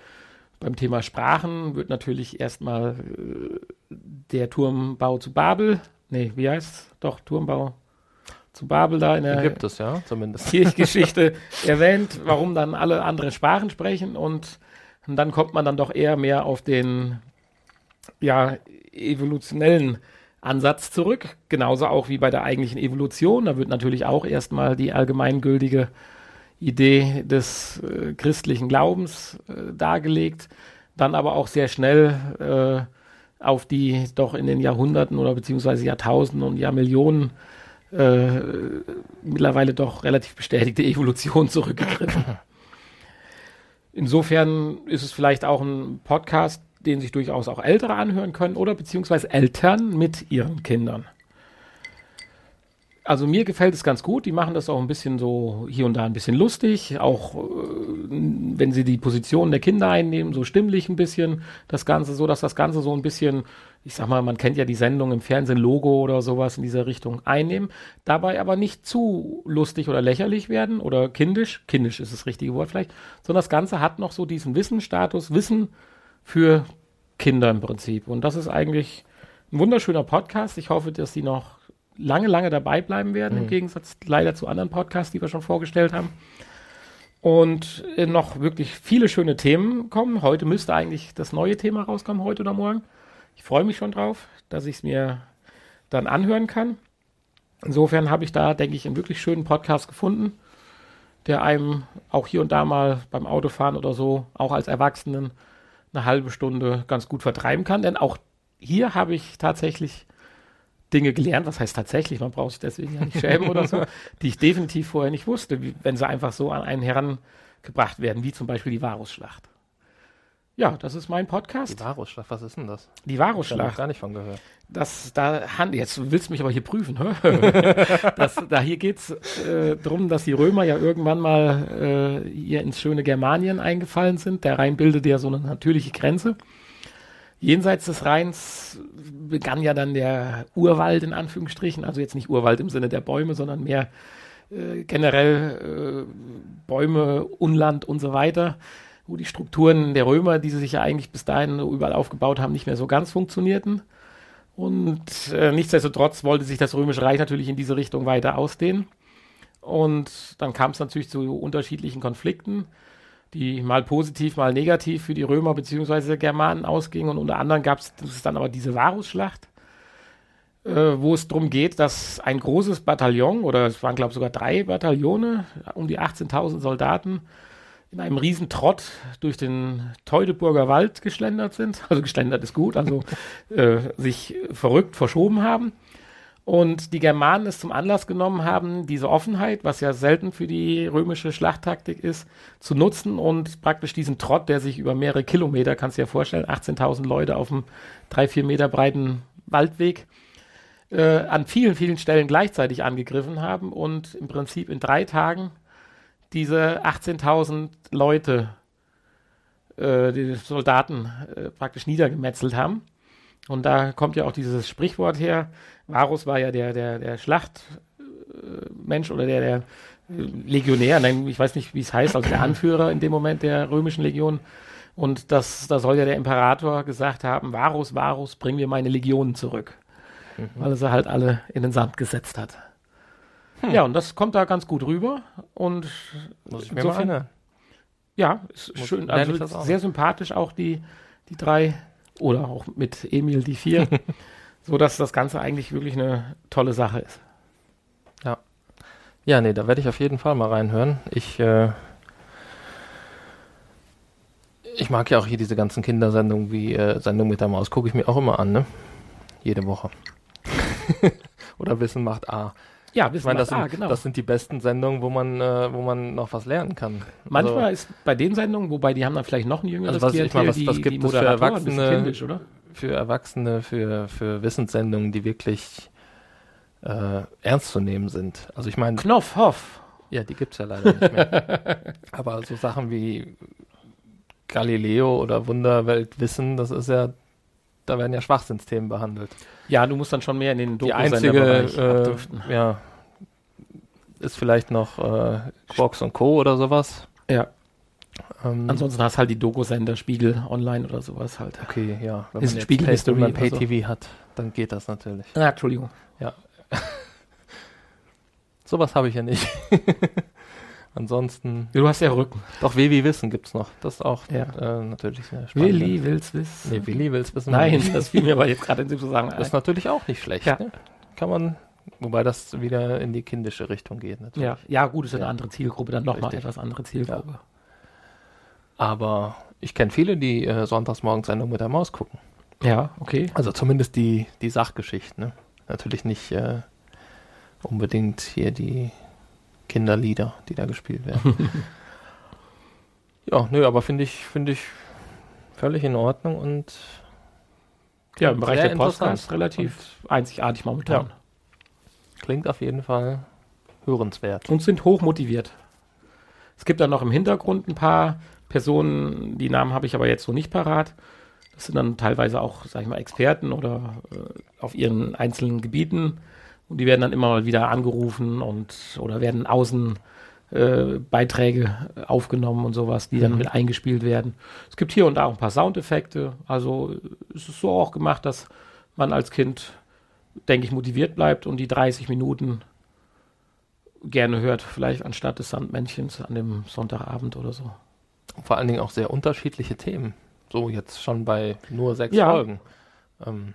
beim Thema Sprachen wird natürlich erstmal äh, der Turmbau zu Babel, nee, wie heißt es? Doch, Turmbau zu Babel da in der gibt es ja zumindest Kirchgeschichte erwähnt, warum dann alle andere Sprachen sprechen und, und dann kommt man dann doch eher mehr auf den ja evolutionellen Ansatz zurück. Genauso auch wie bei der eigentlichen Evolution. Da wird natürlich auch erstmal die allgemeingültige Idee des äh, christlichen Glaubens äh, dargelegt. Dann aber auch sehr schnell äh, auf die doch in den Jahrhunderten oder beziehungsweise Jahrtausenden und Jahrmillionen äh, mittlerweile doch relativ bestätigte Evolution zurückgegriffen. Insofern ist es vielleicht auch ein Podcast, den sich durchaus auch Ältere anhören können oder beziehungsweise Eltern mit ihren Kindern. Also mir gefällt es ganz gut. Die machen das auch ein bisschen so hier und da ein bisschen lustig. Auch äh, wenn sie die Position der Kinder einnehmen, so stimmlich ein bisschen das Ganze, so dass das Ganze so ein bisschen, ich sag mal, man kennt ja die Sendung im Fernsehen, Logo oder sowas in dieser Richtung einnehmen. Dabei aber nicht zu lustig oder lächerlich werden oder kindisch. Kindisch ist das richtige Wort vielleicht. Sondern das Ganze hat noch so diesen Wissensstatus, Wissen für Kinder im Prinzip. Und das ist eigentlich ein wunderschöner Podcast. Ich hoffe, dass die noch lange, lange dabei bleiben werden, mhm. im Gegensatz leider zu anderen Podcasts, die wir schon vorgestellt haben. Und äh, noch wirklich viele schöne Themen kommen. Heute müsste eigentlich das neue Thema rauskommen, heute oder morgen. Ich freue mich schon drauf, dass ich es mir dann anhören kann. Insofern habe ich da, denke ich, einen wirklich schönen Podcast gefunden, der einem auch hier und da mal beim Autofahren oder so, auch als Erwachsenen, eine halbe Stunde ganz gut vertreiben kann. Denn auch hier habe ich tatsächlich Dinge gelernt, was heißt tatsächlich, man braucht sich deswegen ja nicht schämen oder so, die ich definitiv vorher nicht wusste, wie, wenn sie einfach so an einen herangebracht werden, wie zum Beispiel die Varusschlacht. Ja, das ist mein Podcast. Die Varusschlacht, was ist denn das? Die Varusschlacht. Ich gar nicht von gehört. Das, da, jetzt willst du mich aber hier prüfen. das, da hier geht es äh, darum, dass die Römer ja irgendwann mal äh, hier ins schöne Germanien eingefallen sind. Der Rhein bildet ja so eine natürliche Grenze. Jenseits des Rheins begann ja dann der Urwald in Anführungsstrichen, also jetzt nicht Urwald im Sinne der Bäume, sondern mehr äh, generell äh, Bäume, Unland und so weiter, wo die Strukturen der Römer, die sie sich ja eigentlich bis dahin überall aufgebaut haben, nicht mehr so ganz funktionierten. Und äh, nichtsdestotrotz wollte sich das Römische Reich natürlich in diese Richtung weiter ausdehnen. Und dann kam es natürlich zu unterschiedlichen Konflikten die mal positiv, mal negativ für die Römer bzw. Germanen ausgingen. Und unter anderem gab es dann aber diese Varusschlacht, äh, wo es darum geht, dass ein großes Bataillon, oder es waren glaube ich sogar drei Bataillone, um die 18.000 Soldaten, in einem riesen Trott durch den Teutoburger Wald geschlendert sind. Also geschlendert ist gut, also äh, sich verrückt verschoben haben und die Germanen es zum Anlass genommen haben, diese Offenheit, was ja selten für die römische Schlachttaktik ist, zu nutzen und praktisch diesen Trott, der sich über mehrere Kilometer, kannst du dir vorstellen, 18.000 Leute auf einem drei, vier Meter breiten Waldweg, äh, an vielen, vielen Stellen gleichzeitig angegriffen haben und im Prinzip in drei Tagen diese 18.000 Leute, äh, die Soldaten äh, praktisch niedergemetzelt haben. Und da kommt ja auch dieses Sprichwort her. Varus war ja der, der, der Schlachtmensch oder der, der Legionär, nein, ich weiß nicht, wie es heißt, also der Anführer in dem Moment der römischen Legion. Und das, da soll ja der Imperator gesagt haben, Varus, Varus, bring mir meine Legionen zurück. Mhm. Weil er sie halt alle in den Sand gesetzt hat. Ja, und das kommt da ganz gut rüber. Und Muss ich mir mal insofern- anhören. ja, ist Muss- schön. Also ich das auch. sehr sympathisch auch die, die drei oder auch mit Emil die vier. so dass das Ganze eigentlich wirklich eine tolle Sache ist. Ja, nee, da werde ich auf jeden Fall mal reinhören. Ich, äh, ich mag ja auch hier diese ganzen Kindersendungen wie äh, Sendung mit der Maus, gucke ich mir auch immer an, ne? Jede Woche. Oder Wissen macht A. Ja, Ich wissen meine, wir, das, sind, ah, genau. das sind die besten Sendungen, wo man, äh, wo man noch was lernen kann. Manchmal Also, ist bei den Sendungen, wobei die haben dann vielleicht noch ein jüngeres Also was- ich Klientel, meine, was- die, was gibt es für Erwachsene- kindisch, oder? für Erwachsene, für, für Wissenssendungen, die wirklich äh, ernst zu nehmen sind. Also ich meine, Knopf, Hoff. Ja, die gibt's ja leider nicht mehr. Aber so Sachen wie Galileo oder Wunderweltwissen, das ist ja, da werden ja Schwachsinnsthemen behandelt. Ja, du musst dann schon mehr in den Die einzige, äh, ja, ist vielleicht noch äh, Quarks und Co. oder sowas. Ja, Ähm, ansonsten hast halt die Doku-Sender, Spiegel, Online oder sowas halt. okay, ja. Wenn Ist man Spiegel Pay, History wenn man oder so. Pay-TV hat, dann geht das natürlich. Ah, Entschuldigung. Sowas habe ich ja nicht. Ansonsten, Du hast ja Rücken. doch Willi Wissen gibt's noch. Das ist auch Ja. äh, natürlich eine spannende. Willi will's wissen. Nee, Willi will's wissen. Nein, das fiel mir aber jetzt gerade in dem Zusammenhang Das ist natürlich auch nicht schlecht. Ja. Ne? Kann man, wobei das wieder in die kindische Richtung geht natürlich. Ja, ja, gut, ist eine Ja. andere Zielgruppe, dann nochmal etwas andere Zielgruppe. Aber ich kenne viele, die äh, Sonntagsmorgensendung mit der Maus gucken. Ja, okay. Also zumindest die, die Sachgeschichten. Ne? Natürlich nicht äh, unbedingt hier die Kinderlieder, die da gespielt werden. ja, nö, aber finde ich, finde ich völlig in Ordnung und Ja, im Bereich der Podcasts relativ einzigartig momentan. Ja. klingt auf jeden Fall hörenswert. Und sind hoch motiviert. Es gibt dann noch im Hintergrund ein paar Personen, die Namen habe ich aber jetzt so nicht parat. Das sind dann teilweise auch, sag ich mal, Experten oder äh, auf ihren einzelnen Gebieten. Und die werden dann immer mal wieder angerufen und oder werden außen äh, Beiträge aufgenommen und sowas, die dann Mhm. mit eingespielt werden. Es gibt hier und da auch ein paar Soundeffekte. Also es ist so auch gemacht, dass man als Kind, denke ich, motiviert bleibt und die 30 Minuten gerne hört, vielleicht anstatt des Sandmännchens an dem Sonntagabend oder so. Vor allen Dingen auch sehr unterschiedliche Themen. So jetzt schon bei nur sechs Ja. Folgen. Ähm,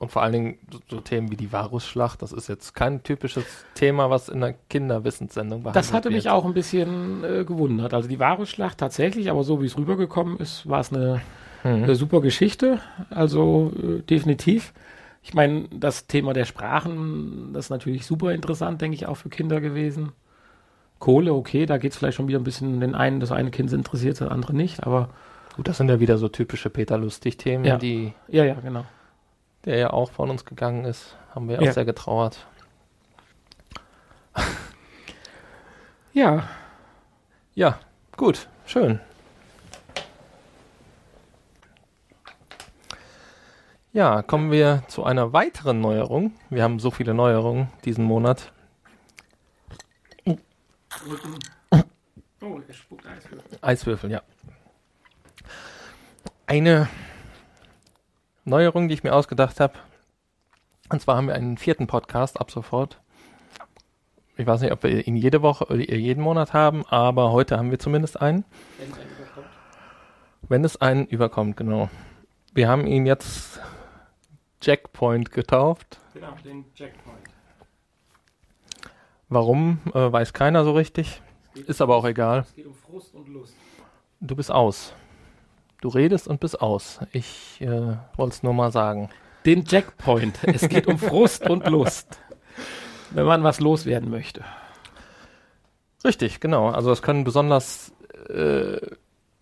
und vor allen Dingen so, Themen wie die Varusschlacht, das ist jetzt kein typisches Thema, was in einer Kinderwissenssendung behandelt Das hatte wird. mich auch ein bisschen äh, gewundert. Also die Varusschlacht tatsächlich, aber so wie es rübergekommen ist, war es eine, Mhm. eine super Geschichte. Also äh, definitiv. Ich meine, das Thema der Sprachen, das ist natürlich super interessant, denke ich, auch für Kinder gewesen. Kohle, okay, da geht es vielleicht schon wieder ein bisschen den einen, das eine Kind interessiert, das andere nicht, aber Gut, das sind ja wieder so typische Peter Lustig-Themen, Ja. die ja, ja, genau. Der ja auch von uns gegangen ist. Haben wir Ja. auch sehr getrauert. Ja, Ja, gut, schön. Ja, kommen wir zu einer weiteren Neuerung. Wir haben so viele Neuerungen diesen Monat. Oh, er spuckt Eiswürfel. Eiswürfel, ja. Eine Neuerung, die ich mir ausgedacht habe. Und zwar haben wir einen vierten Podcast ab sofort. Ich weiß nicht, ob wir ihn jede Woche oder jeden Monat haben, aber heute haben wir zumindest einen. Wenn es einen überkommt. Wenn es einen überkommt, genau. Wir haben ihn jetzt Jackpoint getauft. Genau, den Jackpoint. Warum, äh, weiß keiner so richtig. Ist aber auch egal. Es geht um Frust und Lust. Du bist aus. Du redest und bist aus. Ich äh, wollte es nur mal sagen. Den Jackpoint. Es geht um Frust und Lust. Wenn man was loswerden möchte. Richtig, genau. Also es können besonders äh,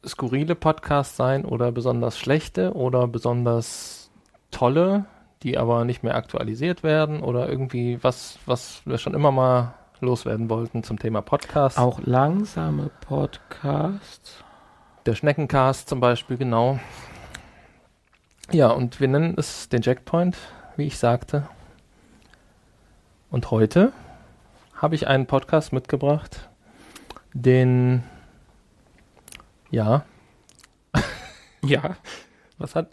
skurrile Podcasts sein oder besonders schlechte oder besonders tolle, die aber nicht mehr aktualisiert werden oder irgendwie was, was wir schon immer mal loswerden wollten zum Thema Podcast. Auch langsame Podcasts. Der Schneckencast zum Beispiel, genau. Ja, und wir nennen es den Jackpoint, wie ich sagte. Und heute habe ich einen Podcast mitgebracht, den, ja, Ja. was hat,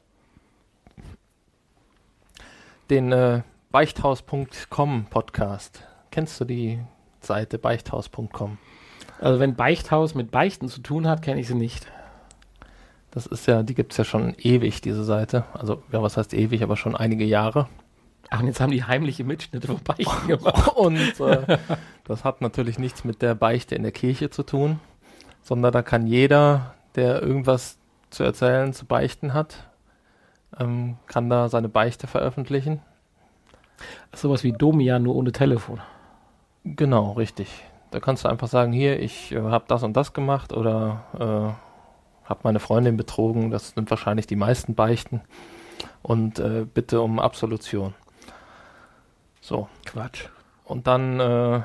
den äh, Beichthaus.com Podcast. kennst du die Seite beichthaus.com? Also wenn Beichthaus mit Beichten zu tun hat, kenne ich sie nicht. Das ist ja, die gibt es ja schon ewig, diese Seite. Also, ja, was heißt ewig, aber schon einige Jahre. Ach, und jetzt haben die heimliche Mitschnitte von Beichten gemacht. Und äh, das hat natürlich nichts mit der Beichte in der Kirche zu tun, sondern da kann jeder, der irgendwas zu erzählen, zu beichten hat, ähm, kann da seine Beichte veröffentlichen. Sowas wie Domian, nur ohne Telefon. Genau, richtig. Da kannst du einfach sagen, hier, ich äh, habe das und das gemacht oder äh, habe meine Freundin betrogen. Das sind wahrscheinlich die meisten Beichten. Und äh, bitte um Absolution. So. Quatsch. Und dann äh,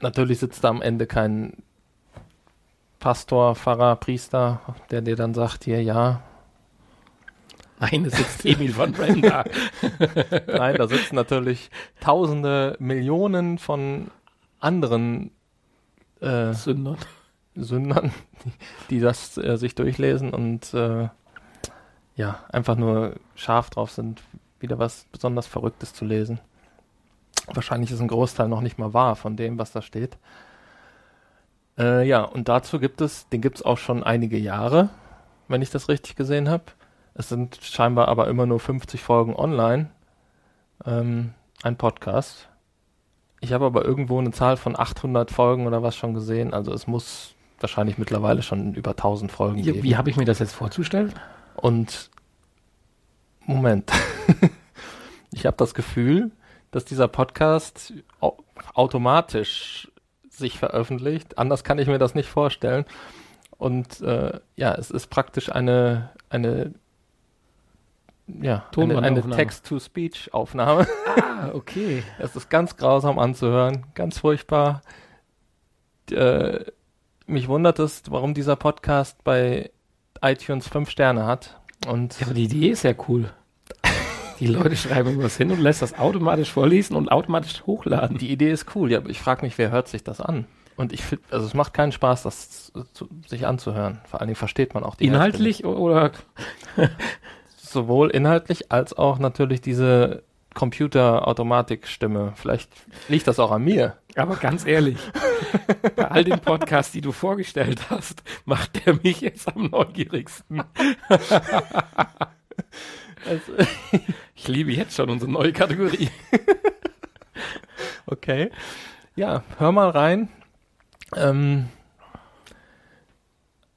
natürlich sitzt da am Ende kein Pastor, Pfarrer, Priester, der dir dann sagt, hier ja. Nein, es sitzt Emil von Brenda. Nein, da sitzen natürlich Tausende, Millionen von anderen äh, Sündern. Sündern, die, das äh, sich durchlesen und äh, ja, einfach nur scharf drauf sind, wieder was besonders Verrücktes zu lesen. Wahrscheinlich ist ein Großteil noch nicht mal wahr von dem, was da steht. Äh, ja, und dazu gibt es, den gibt es auch schon einige Jahre, wenn ich das richtig gesehen habe. Es sind scheinbar aber immer nur 50 Folgen online. Ähm, ein Podcast. Ich habe aber irgendwo eine Zahl von 800 Folgen oder was schon gesehen. Also es muss wahrscheinlich mittlerweile schon über 1000 Folgen Wie, geben. wie habe ich mir das jetzt vorzustellen? Und Moment. ich habe das Gefühl, dass dieser Podcast au automatisch sich veröffentlicht. Anders kann ich mir das nicht vorstellen. Und äh, ja, es ist praktisch eine, eine, ja, eine, eine. Text-to-Speech-Aufnahme. Ah, okay. Es ist ganz grausam anzuhören, ganz furchtbar. Äh, mich wundert es, warum dieser Podcast bei iTunes fünf Sterne hat. Und Ja, aber die Idee ist ja cool. Die Leute schreiben irgendwas hin und lässt das automatisch vorlesen und automatisch hochladen. die Idee ist cool, ja, aber ich frage mich, wer hört sich das an? Und ich finde, also es macht keinen Spaß, das zu, sich anzuhören. Vor allen Dingen versteht man auch die Hälfte Inhaltlich o- oder. Sowohl inhaltlich als auch natürlich diese Computer-Automatik-Stimme. Vielleicht liegt das auch an mir. aber ganz ehrlich, bei all den Podcasts, die du vorgestellt hast, macht der mich jetzt am neugierigsten. Also, Ich liebe jetzt schon unsere neue Kategorie. Okay. Ja, hör mal rein. Ähm,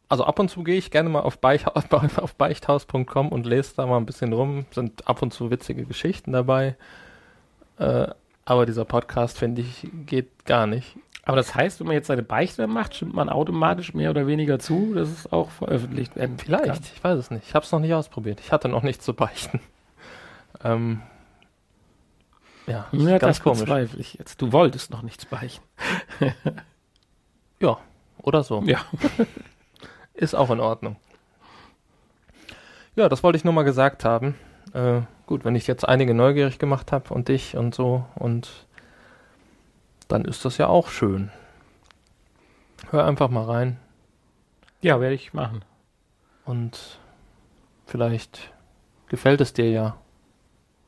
also ab und zu gehe ich gerne mal auf, Beich, auf beichthaus.com und lese da mal ein bisschen rum. Sind ab und zu witzige Geschichten dabei. Äh, aber dieser Podcast, finde ich, geht gar nicht. Aber das heißt, wenn man jetzt seine Beichte macht, stimmt man automatisch mehr oder weniger zu, dass es auch veröffentlicht werden kann. Vielleicht, ich weiß es nicht. Ich habe es noch nicht ausprobiert. Ich hatte noch nichts zu beichten. Ähm, ja, Ja, ganz das komisch. bezweifle ich jetzt. Du wolltest noch nichts beichten. Ja, oder so. Ja. Ist auch in Ordnung. Ja, das wollte ich nur mal gesagt haben. Äh, gut, wenn ich jetzt einige neugierig gemacht habe und dich und so und dann ist das ja auch schön. Hör einfach mal rein Ja, werde ich machen. und vielleicht gefällt es dir ja.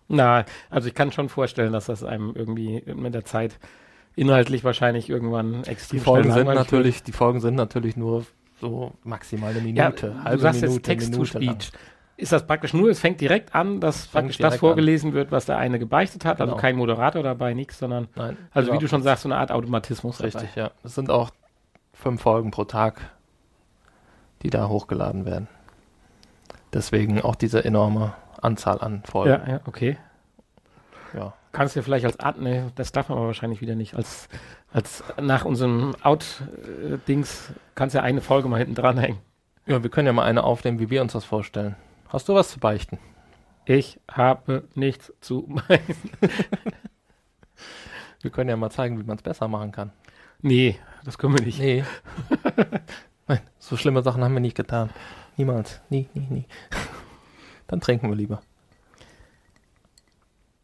Na, also ich kann schon vorstellen, dass das einem irgendwie mit der Zeit inhaltlich wahrscheinlich irgendwann Die extrem Folgen schnell sind natürlich, die Folgen sind natürlich nur so maximal eine wird. Ja, Minute, du sagst jetzt Text to Minute lang. Speech. Ist das praktisch nur, es fängt direkt an, dass praktisch das vorgelesen wird, was der eine gebeichtet hat, also Genau. kein Moderator dabei, nichts, sondern, Nein, also wie du schon sagst, so eine Art Automatismus. Richtig, ja. Es sind auch fünf Folgen pro Tag, die da hochgeladen werden. Deswegen auch diese enorme Anzahl an Folgen. Ja, ja, okay. Ja. Kannst du vielleicht als Art, ne, das darf man aber wahrscheinlich wieder nicht, als, als nach unserem Out-Dings kannst du ja eine Folge mal hinten dranhängen. ja, wir können ja mal eine aufnehmen, wie wir uns das vorstellen. Hast du was zu beichten? Ich habe nichts zu meinen. Wir können ja mal zeigen, wie man es besser machen kann. Nee, das können wir nicht. Nee. Nein, so schlimme Sachen haben wir nicht getan. Niemals. Nie, nie, nie. Dann trinken wir lieber.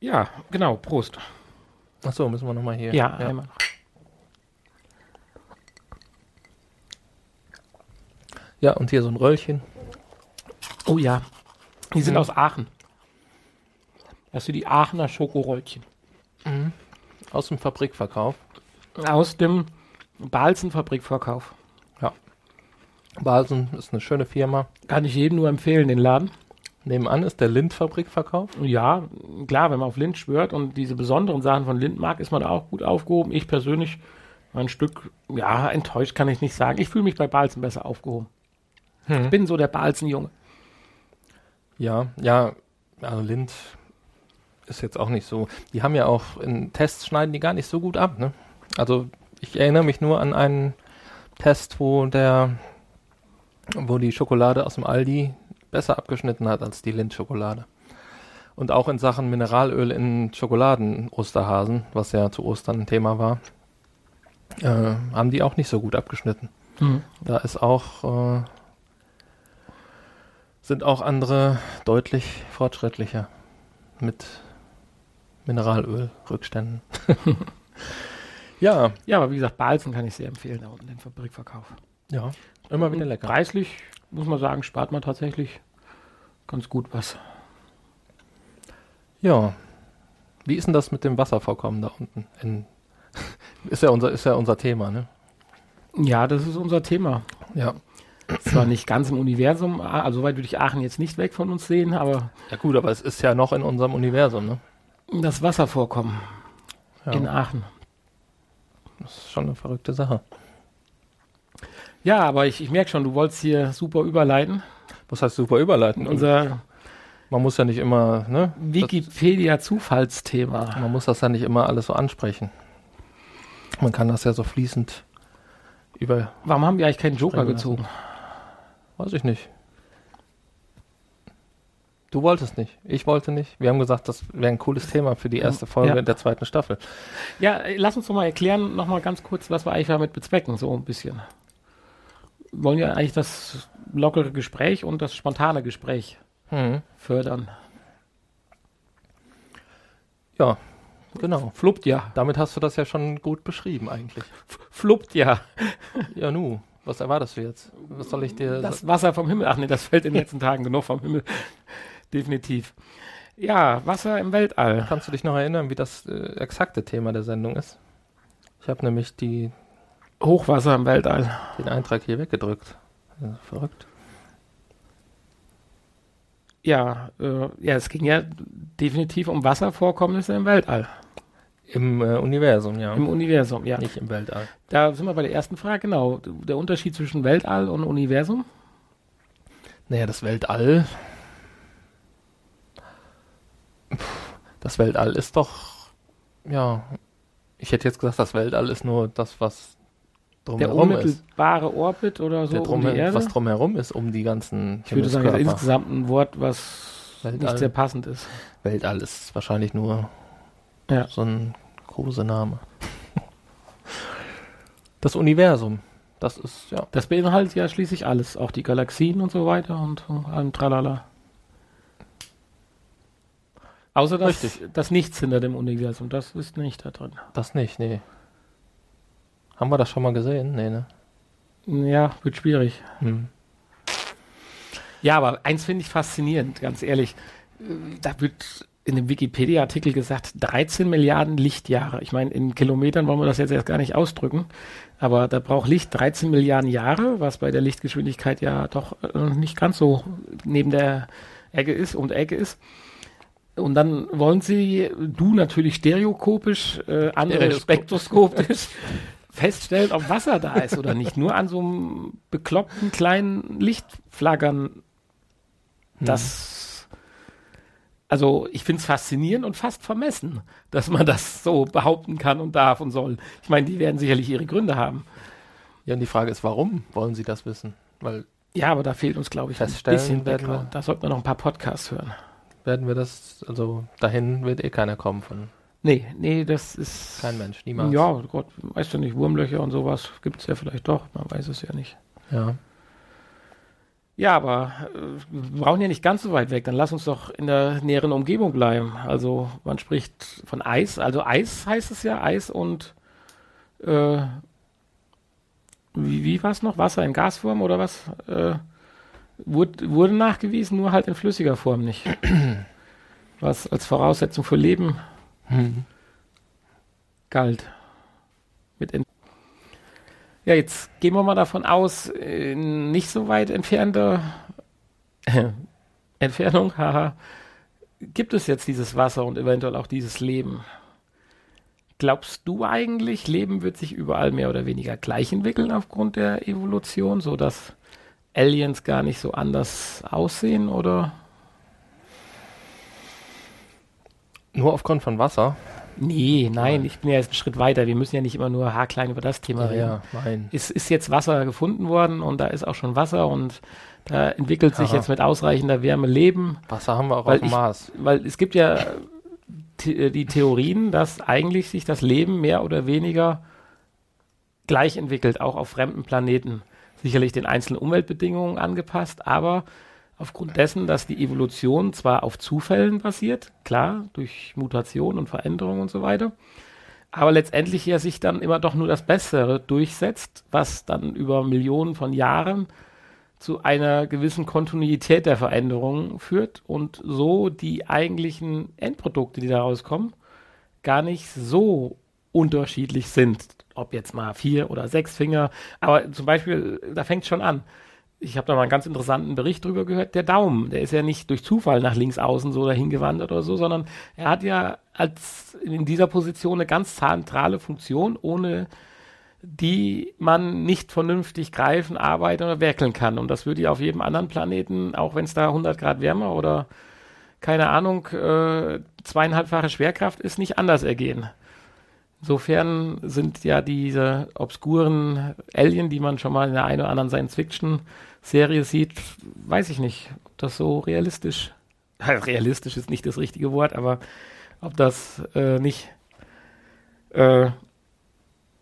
Ja, genau, Prost. Achso, müssen wir nochmal hier. Ja, einmal. Ja, und hier so ein Röllchen. Oh ja, die sind Mhm. aus Aachen. Das sind die Aachener Schokoröllchen. Aus dem Fabrikverkauf. Aus dem Balzen-Fabrikverkauf. Balsen ist eine schöne Firma. Kann ich jedem nur empfehlen, den Laden. Nebenan ist der Lind-Fabrikverkauf. Ja, klar, wenn man auf Lind schwört und diese besonderen Sachen von Lind mag, ist man da auch gut aufgehoben. Ich persönlich ein Stück, ja, enttäuscht kann ich nicht sagen. Ich fühle mich bei Balzen besser aufgehoben. Ich bin so der Balzen-Junge. Ja, ja, also Lind ist jetzt auch nicht so. Die haben ja auch in Tests schneiden die gar nicht so gut ab, ne? Also ich erinnere mich nur an einen Test, wo der, wo die Schokolade aus dem Aldi besser abgeschnitten hat als die Lind-Schokolade. Und auch in Sachen Mineralöl in Schokoladen-Osterhasen, was ja zu Ostern ein Thema war, äh, haben die auch nicht so gut abgeschnitten. Da ist auch, äh, sind auch andere deutlich fortschrittlicher mit Mineralölrückständen. ja, Ja, aber wie gesagt, Balzen kann ich sehr empfehlen, da unten den Fabrikverkauf. ja, immer wieder lecker. Preislich, muss man sagen, spart man tatsächlich ganz gut was. Ja. Wie ist denn das mit dem Wasservorkommen da unten? In, ist ja unser, ist ja unser Thema, ne? Ja, das ist unser Thema. Ja. Zwar nicht ganz im Universum, also weit würde ich Aachen jetzt nicht weg von uns sehen, aber Ja gut, aber es ist ja noch in unserem Universum, ne? das Wasservorkommen Ja, in Aachen. das ist schon eine verrückte Sache. Ja, aber ich, ich merke schon, du wolltest hier super überleiten. Was heißt super überleiten? Unser man muss ja nicht immer, ne? Wikipedia-Zufallsthema. Man muss das ja nicht immer alles so ansprechen. Man kann das ja so fließend über, Warum haben wir eigentlich keinen Joker gezogen? weiß ich nicht. Du wolltest nicht. Ich wollte nicht. Wir haben gesagt, das wäre ein cooles Thema für die erste Folge Ja. der zweiten Staffel. Ja, lass uns doch mal erklären, noch mal ganz kurz, was wir eigentlich damit bezwecken, so ein bisschen. Wollen ja eigentlich das lockere Gespräch und das spontane Gespräch Mhm. fördern. Ja, genau. Fluppt ja. Damit hast du das ja schon gut beschrieben eigentlich. Fluppt ja. Ja, nu, was erwartest du jetzt? Was soll ich dir Das Wasser vom Himmel. Ach nee, das fällt in den letzten Tagen genug vom Himmel. Definitiv. Ja, Wasser im Weltall. Kannst du dich noch erinnern, wie das äh, exakte Thema der Sendung ist? Ich habe nämlich die, Hochwasser im Weltall. den Eintrag hier weggedrückt. Ja, verrückt. Ja, äh, ja, es ging ja definitiv um Wasservorkommnisse im Weltall. Im äh, Universum, ja. Im Universum, ja. Nicht im Weltall. Da sind wir bei der ersten Frage, genau. Der Unterschied zwischen Weltall und Universum. Naja, das Weltall. Das Weltall ist doch. Ja. Ich hätte jetzt gesagt, das Weltall ist nur das, was Der drumherum ist. unmittelbare Orbit oder so Der um drum, die Erde. was drumherum ist, um die ganzen. ich würde sagen, das ist insgesamt ein Wort, was Weltall. nicht sehr passend ist. Weltall ist wahrscheinlich nur Ja. so ein großer Name. Das Universum, das ist, ja. Das beinhaltet ja schließlich alles, auch die Galaxien und so weiter und allem Tralala. Außer das, das Nichts hinter dem Universum, das ist nicht da drin. Das nicht, nee. Haben wir das schon mal gesehen? Nee, ne? Ja, wird schwierig. Hm. Ja, aber eins finde ich faszinierend, ganz ehrlich. Da wird in dem Wikipedia-Artikel gesagt, 13 Milliarden Lichtjahre. Ich meine, in Kilometern wollen wir das jetzt erst gar nicht ausdrücken, aber da braucht Licht 13 Milliarden Jahre, was bei der Lichtgeschwindigkeit ja doch äh, nicht ganz so neben der Ecke ist, um die Ecke ist. Und dann wollen sie, du natürlich stereokopisch, äh, andere spektroskopisch feststellen, ob Wasser da ist oder nicht. Nur an so einem bekloppten kleinen Lichtflaggern. Das, also ich finde es faszinierend und fast vermessen, dass man das so behaupten kann und darf und soll. Ich meine, die werden sicherlich ihre Gründe haben. Ja, und die Frage ist, warum wollen sie das wissen? Weil Ja, aber da fehlt uns, glaube ich, ein bisschen Background. Da sollten wir noch ein paar Podcasts hören. werden wir das, also dahin wird eh keiner kommen von Nee, nee, das ist. kein Mensch, niemals. Ja, Gott, weißt du nicht, Wurmlöcher und sowas gibt es ja vielleicht doch, man weiß es ja nicht. Ja. Ja, aber äh, wir brauchen ja nicht ganz so weit weg. Dann lass uns doch in der näheren Umgebung bleiben. Also man spricht von Eis. Also Eis heißt es ja, Eis und äh, wie, wie war es noch? Wasser in Gasform oder was? Äh, wurde, wurde nachgewiesen, nur halt in flüssiger Form nicht. Was als Voraussetzung für Leben Hm. galt. Mit Ent ja, jetzt gehen wir mal davon aus, in nicht so weit entfernter äh, Entfernung, haha, gibt es jetzt dieses Wasser und eventuell auch dieses Leben. Glaubst du eigentlich, Leben wird sich überall mehr oder weniger gleich entwickeln aufgrund der Evolution, sodass Aliens gar nicht so anders aussehen oder? Nur aufgrund von Wasser? Nee, nein, ich bin ja jetzt einen Schritt weiter. Wir müssen ja nicht immer nur haarklein über das Thema reden. ja, nein. Es ist jetzt Wasser gefunden worden und da ist auch schon Wasser und da entwickelt sich Aha. jetzt mit ausreichender Wärme Leben. Wasser haben wir auch auf dem ich- Mars. Weil es gibt ja the die Theorien, dass eigentlich sich das Leben mehr oder weniger gleich entwickelt, auch auf fremden Planeten. Sicherlich den einzelnen Umweltbedingungen angepasst, aber aufgrund dessen, dass die Evolution zwar auf Zufällen basiert, klar, durch Mutation und Veränderung und so weiter, aber letztendlich ja sich dann immer doch nur das Bessere durchsetzt, was dann über Millionen von Jahren zu einer gewissen Kontinuität der Veränderungen führt und so die eigentlichen Endprodukte, die daraus kommen, gar nicht so unterschiedlich sind. Ob jetzt mal vier oder sechs Finger, aber zum Beispiel, da fängt schon an. Ich habe da mal einen ganz interessanten Bericht drüber gehört. Der Daumen, der ist ja nicht durch Zufall nach links außen so dahin gewandert oder so, sondern er hat ja als in dieser Position eine ganz zentrale Funktion, ohne die man nicht vernünftig greifen, arbeiten oder werkeln kann. Und das würde ja auf jedem anderen Planeten, auch wenn es da 100 Grad wärmer oder keine Ahnung, äh, zweieinhalbfache Schwerkraft ist, nicht anders ergehen. Insofern sind ja diese obskuren Alien, die man schon mal in der einen oder anderen Science-Fiction-Serie sieht, weiß ich nicht, ob das so realistisch, realistisch ist nicht das richtige Wort, aber ob das äh, nicht äh,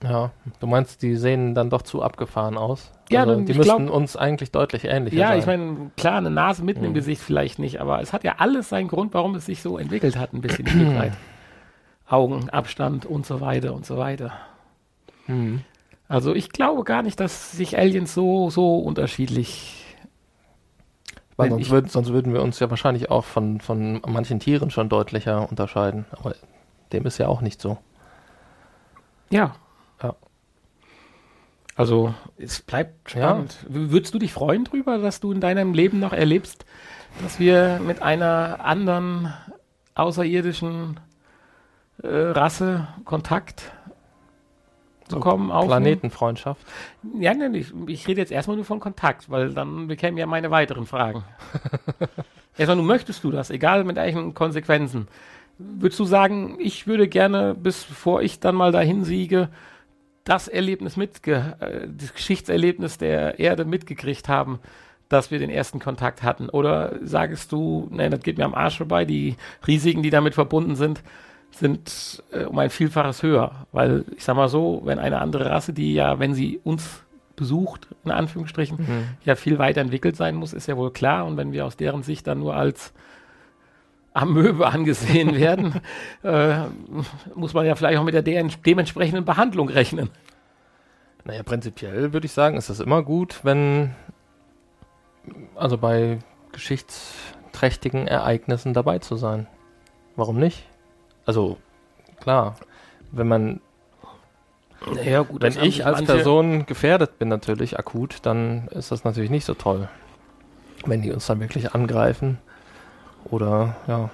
Ja, du meinst, die sehen dann doch zu abgefahren aus? Ja, also, dann- die müssten glaub- uns eigentlich deutlich ähnlicher Ja, sein. ich meine, klar, eine Nase mitten im Mhm. Gesicht vielleicht nicht, aber es hat ja alles seinen Grund, warum es sich so entwickelt hat, ein bisschen Stück weit. Augen, Abstand und so weiter und so weiter. Hm. Also ich glaube gar nicht, dass sich Aliens so, so unterschiedlich. Weil sonst, ich- würd, sonst würden wir uns ja wahrscheinlich auch von, von manchen Tieren schon deutlicher unterscheiden. Aber dem ist ja auch nicht so. Ja. Ja. Also es bleibt spannend. W- Würdest du dich freuen drüber, dass du in deinem Leben noch erlebst, dass wir mit einer anderen außerirdischen äh, Rasse Kontakt bekommen? aufnehmen? Planetenfreundschaft. Ja, nein, ich, ich rede jetzt erstmal nur von Kontakt, weil dann bekämen ja meine weiteren Fragen. erstmal nur möchtest du das, egal mit welchen Konsequenzen. Würdest du sagen, ich würde gerne, bis bevor ich dann mal dahin siege, das Erlebnis mitge, äh, das Geschichtserlebnis der Erde mitgekriegt haben, dass wir den ersten Kontakt hatten? Oder sagst du, nein, das geht mir am Arsch vorbei, die Risiken, die damit verbunden sind, sind äh, um ein Vielfaches höher. Weil, ich sag mal so, wenn eine andere Rasse, die ja, wenn sie uns besucht, in Anführungsstrichen, Mhm. ja viel weiter entwickelt sein muss, ist ja wohl klar. Und wenn wir aus deren Sicht dann nur als Amöbe angesehen werden, äh, muss man ja vielleicht auch mit der de dementsprechenden Behandlung rechnen. Naja, prinzipiell würde ich sagen, ist es immer gut, wenn, also bei geschichtsträchtigen Ereignissen dabei zu sein. Warum nicht? Also, klar, wenn man, Ja, gut, wenn ich als Person gefährdet bin natürlich akut, dann ist das natürlich nicht so toll. Wenn die uns dann wirklich angreifen oder, ja,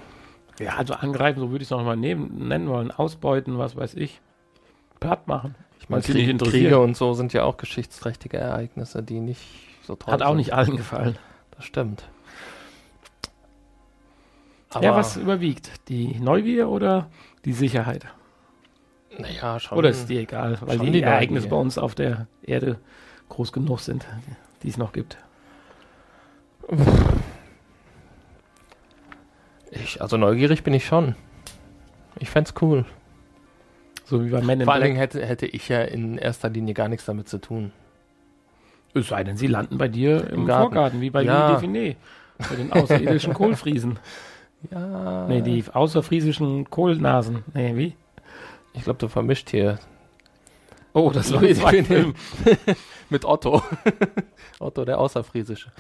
Ja, also angreifen, so würde ich es noch mal nehmen, nennen wollen. Ausbeuten, was weiß ich. Platt machen. ich meine, Krieg. Kriege und so sind ja auch geschichtsträchtige Ereignisse, die nicht so toll Hat auch sind. nicht allen gefallen. Das stimmt. Ja, was überwiegt? Die Neugier oder die Sicherheit? Naja, schon. Oder ist dir egal, weil die, die Ereignisse bei uns auf der Erde groß genug sind, die es noch gibt. Ich, also neugierig bin ich schon. Ich fänd's cool. So wie bei Men in Vor allen. Dingen hätte, hätte ich ja in erster Linie gar nichts damit zu tun. Es sei denn, sie landen bei dir im, Im Garten. Vorgarten, wie bei Ja. Louis Define. Bei den außerirdischen Kohlfriesen. Ja. Nee, die außerfriesischen Kohlnasen. Nee, wie? Ich glaube, du vermischt hier Oh, das war Louis ein Define. Film. mit Otto. Otto, der Außerfriesische.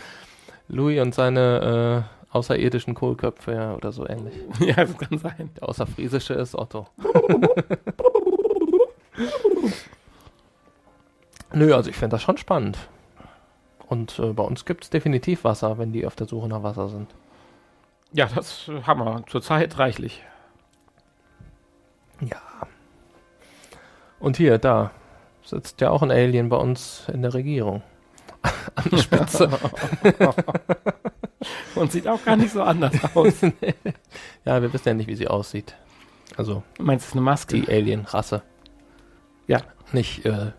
Louis und seine äh, außerirdischen Kohlköpfe ja, oder so ähnlich. ja, das kann sein. Der Außerfriesische ist Otto. Nö, also ich finde das schon spannend. Und äh, bei uns gibt es definitiv Wasser, wenn die auf der Suche nach Wasser sind. Ja, das äh, haben wir zurzeit reichlich. Ja. Und hier, da sitzt ja auch ein Alien bei uns in der Regierung. An der Spitze. Und sieht auch gar nicht so anders aus. ja, wir wissen ja nicht, wie sie aussieht. Also Du meinst, es ist eine Maske? die Alien-Rasse. Ja. Nicht äh,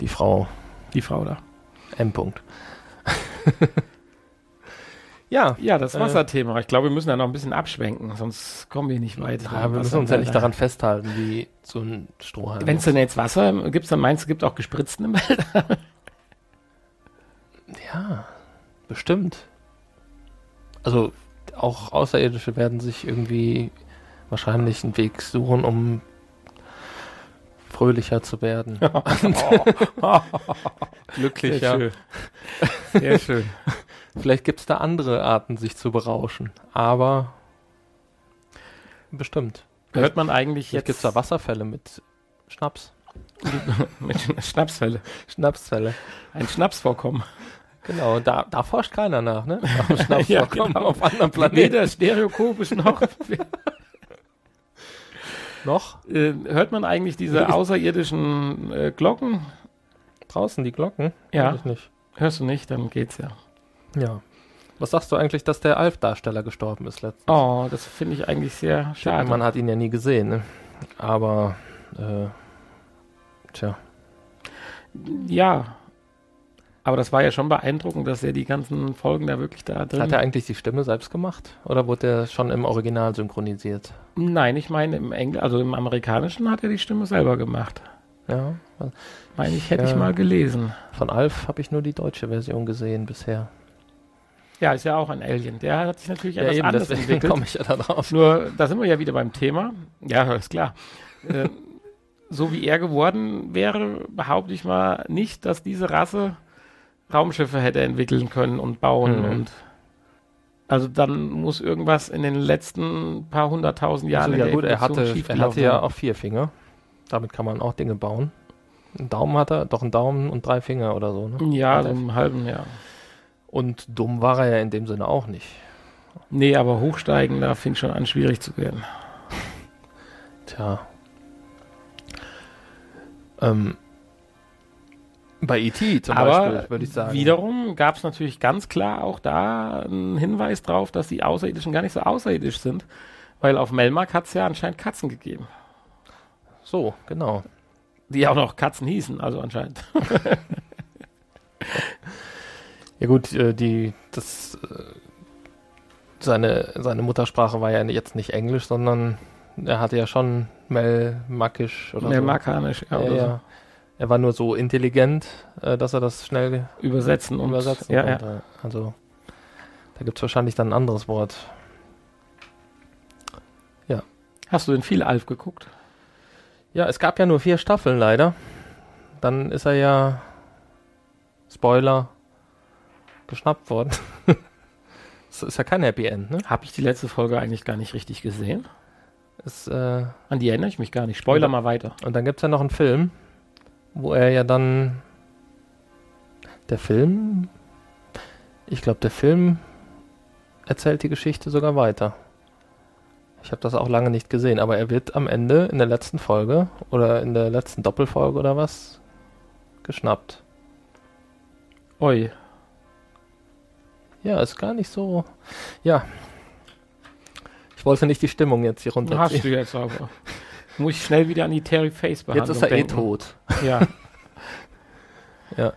die Frau Die Frau da. M. -Punkt. Ja, Ja, das Äh, Wasserthema. Ich glaube, wir müssen da noch ein bisschen abschwenken, sonst kommen wir nicht weit. ja, wir müssen uns ja nicht daran festhalten, wie so ein Strohhalm. Wenn es denn jetzt Wasser gibt, dann meinst du, es gibt auch gespritzten im Wald? Ja, bestimmt. Also auch Außerirdische werden sich irgendwie wahrscheinlich einen Weg suchen, um fröhlicher zu werden. Glücklicher. Sehr schön. Sehr schön. Vielleicht gibt es da andere Arten, sich zu berauschen. Aber bestimmt. Hört man eigentlich Jetzt gibt es da Wasserfälle mit Schnaps. mit Schnapsfälle. Schnapsfälle. Ein Schnapsvorkommen. Genau, da, da forscht keiner nach, ne? Nach Schnaps Ja, genau. auf anderen Weder Planeten. stereokopisch noch. Noch äh, hört man eigentlich diese außerirdischen äh, Glocken? draußen die Glocken? Ja. Weiß ich nicht. Hörst du nicht, dann geht's ja. Ja. Was sagst du eigentlich, dass der Alf-Darsteller gestorben ist letztens? Oh, das finde ich eigentlich sehr schade. Man hat ihn ja nie gesehen, ne? Aber, äh, tja. Ja. Aber das war ja schon beeindruckend, dass er die ganzen Folgen da wirklich da drin Hat er eigentlich die Stimme selbst gemacht? Oder wurde er schon im Original synchronisiert? Nein, ich meine im Engl also im Amerikanischen hat er die Stimme selber gemacht. Ja. Meine ich, hätte Ja. ich mal gelesen. Von Alf habe ich nur die deutsche Version gesehen bisher. Ja, ist ja auch ein Alien. Der hat sich natürlich etwas eben, anders deswegen entwickelt. komme ich ja da drauf. Nur, da sind wir ja wieder beim Thema. Ja, ist klar. äh, so wie er geworden wäre, behaupte ich mal nicht, dass diese Rasse Raumschiffe hätte entwickeln können und bauen Mhm. und also dann muss irgendwas in den letzten paar hunderttausend Jahren Also, ja gut, er hatte, er hatte ja auch vier Finger. Damit kann man auch Dinge bauen. Einen Daumen hat er, doch einen Daumen und drei Finger oder so. Ne? ja, so einen halben, ja. Und dumm war er ja in dem Sinne auch nicht. Nee, aber hochsteigen, da fing schon an, schwierig zu werden. Tja. Ähm, bei E.T. zum aber Beispiel, würde ich sagen. wiederum gab es natürlich ganz klar auch da einen Hinweis drauf, dass die Außerirdischen gar nicht so außerirdisch sind, weil auf Melmark hat es ja anscheinend Katzen gegeben, So, genau. die auch noch Katzen hießen, also anscheinend. Ja gut, äh, die, das, äh, seine, seine Muttersprache war ja jetzt nicht Englisch, sondern er hatte ja schon Melmakisch oder so. Melmarkanisch, ja, Ja, oder ja. Er war nur so intelligent, äh, dass er das schnell so. übersetzen und übersetzen ja, ja. konnte. Also da gibt es wahrscheinlich dann ein anderes Wort. Hast du denn viel Alf geguckt? Ja, es gab ja nur vier Staffeln leider. Dann ist er ja Spoiler geschnappt worden. Das ist ja kein Happy End, ne? Habe ich die letzte Folge eigentlich gar nicht richtig gesehen? Ist, äh, An die erinnere ich mich gar nicht. Spoiler mal weiter. und dann gibt es ja noch einen Film, wo er ja dann. Der Film. Ich glaube, der Film erzählt die Geschichte sogar weiter. Ich habe das auch lange nicht gesehen, aber er wird am Ende in der letzten Folge oder in der letzten Doppelfolge oder was geschnappt. Oi. Ja, ist gar nicht so. Ja. Ich wollte nicht die Stimmung jetzt hier Hast runterziehen. du jetzt aber. Muss ich schnell wieder an die Terry Face Jetzt Behandlung ist er eh denken. tot. Ja.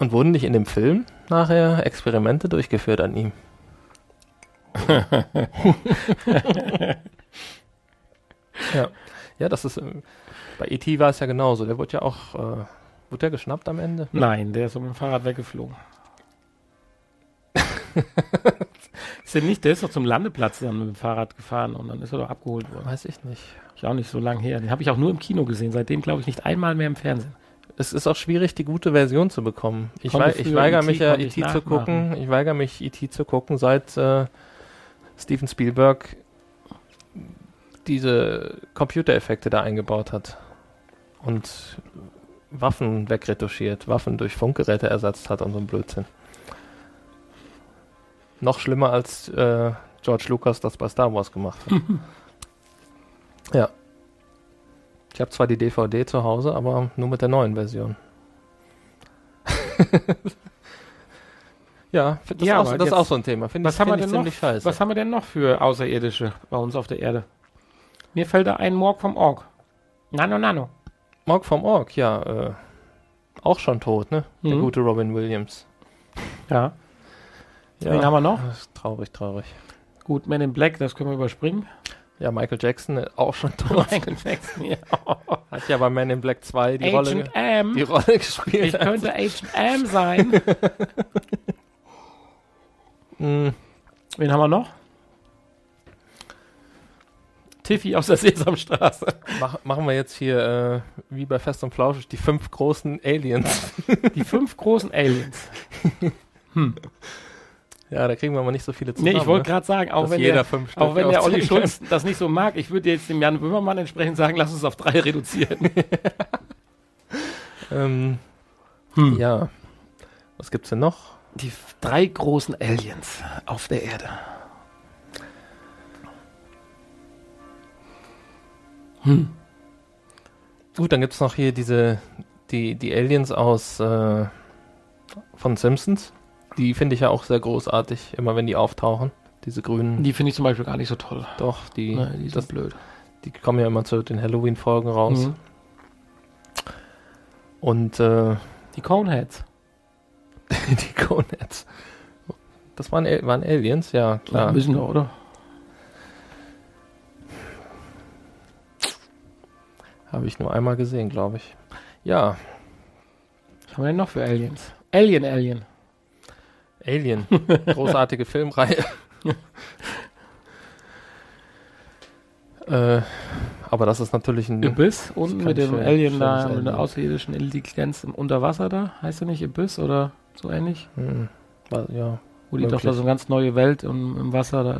Und wurden nicht in dem Film nachher Experimente durchgeführt an ihm? ja. Ja, das ist. ähm, Bei E.T. war es ja genauso. Der wurde ja auch. Äh, wurde der geschnappt am Ende? Nein, der ist mit dem Fahrrad weggeflogen. ist der nicht, der ist doch zum Landeplatz dann mit dem Fahrrad gefahren und dann ist er doch abgeholt worden. Weiß ich nicht. Ist auch nicht so lange her. Den habe ich auch nur im Kino gesehen. Seitdem glaube ich nicht einmal mehr im Fernsehen. Es ist auch schwierig, die gute Version zu bekommen. Ich, wei ich weigere E.T. mich ja, ich E.T. zu gucken. Ich weigere mich, E.T. zu gucken, seit äh, Steven Spielberg diese Computereffekte da eingebaut hat und Waffen wegretuschiert, Waffen durch Funkgeräte ersetzt hat und so ein Blödsinn. Noch schlimmer als äh, George Lucas das bei Star Wars gemacht hat. ja. Ich habe zwar die DVD zu Hause, aber nur mit der neuen Version. ja, das, Ja, ist, auch, das ist auch so ein Thema. Finde Was ich, haben wir denn noch? ziemlich scheiße. Was haben wir denn noch für Außerirdische bei uns auf der Erde? Mir fällt da ein Morg vom Org. Nano Nano. Morg vom Org, ja, äh, auch schon tot, ne? Der Mhm. gute Robin Williams. Ja. Wen haben wir noch? Das ist traurig, traurig. Gut, Man in Black, das können wir überspringen. Ja, Michael Jackson äh, auch schon tot. Michael Jackson, ja. Hat ja bei Man in Black 2 die, Rolle, Agent M. die Rolle gespielt. Ich könnte Agent M sein. Mm, Wen haben wir noch? Tiffy aus der Sesamstraße. mach, machen wir jetzt hier, äh, wie bei Fest und Flauschig, die fünf großen Aliens. Die fünf großen Aliens. Ja, da kriegen wir mal nicht so viele Nee, zusammen. ich wollte ne? gerade sagen, auch Dass wenn, jeder der, auch wenn der Olli Schulz das nicht so mag, ich würde jetzt dem Jan Böhmermann entsprechend sagen, lass uns auf drei reduzieren. Ähm, Hm. Ja. Was gibt's denn noch? Die drei großen Aliens auf der Erde. Gut, dann gibt's noch hier diese, die, die Aliens aus äh, von Simpsons. Die finde ich ja auch sehr großartig, immer wenn die auftauchen. Diese grünen. Die finde ich zum Beispiel gar nicht so toll. doch, die, Ne, die sind das, blöd. die kommen ja immer zu den Halloween-Folgen raus. Mhm. Und äh, Die Coneheads. die Coneheads. Das waren, waren Aliens, ja, Ja. klar. Müssen wir, oder? Habe ich nur einmal gesehen, glaube ich. Ja, Was haben wir denn noch für Aliens? Alien, Alien. Alien. Großartige Filmreihe. äh, aber das ist natürlich ein. Abyss unten mit dem schön- Alien da, mit der außerirdischen Intelligenz im Unterwasser da. Heißt der nicht Abyss oder so ähnlich? Hm, wa- ja, Wo die doch da so eine ganz neue Welt im, im Wasser da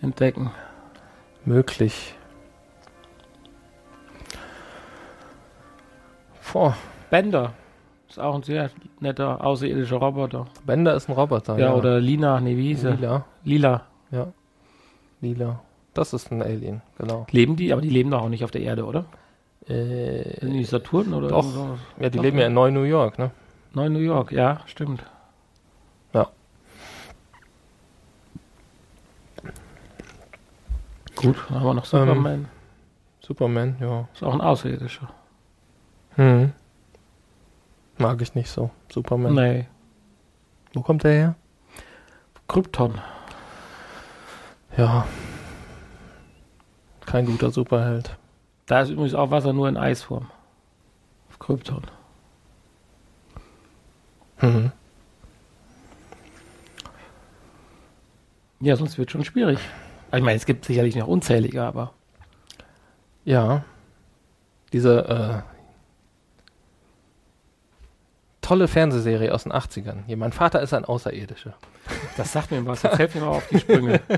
äh, entdecken. möglich. Boah, Bender. Ist auch ein sehr netter außerirdischer Roboter. Bender ist ein Roboter. Ja, oder Lina, nee, wie hieß er? Lila. Lila. Ja. Lila. Das ist ein Alien, genau. Leben die? Aber die leben doch auch nicht auf der Erde, oder? Äh, Sind die Saturn oder Doch. irgend sowas? ja, die Doch, leben ja in Neu-New York, ne? Neu New York, ja, stimmt. Ja. Gut, dann haben wir noch Superman. Superman, ja. Ist auch ein Außerirdischer. Hm. Mag ich nicht so. Superman. Nee. Wo kommt der her? Krypton. Ja. Kein guter Superheld. Da ist übrigens auch Wasser nur in Eisform. Auf Krypton. Mhm. Ja, sonst wird schon schwierig. Ich meine, es gibt sicherlich noch unzählige, aber Ja. Diese äh, tolle Fernsehserie aus den 80ern. Hier, mein Vater ist ein Außerirdischer. das sagt mir was. Jetzt helft mir mal auf die Sprünge.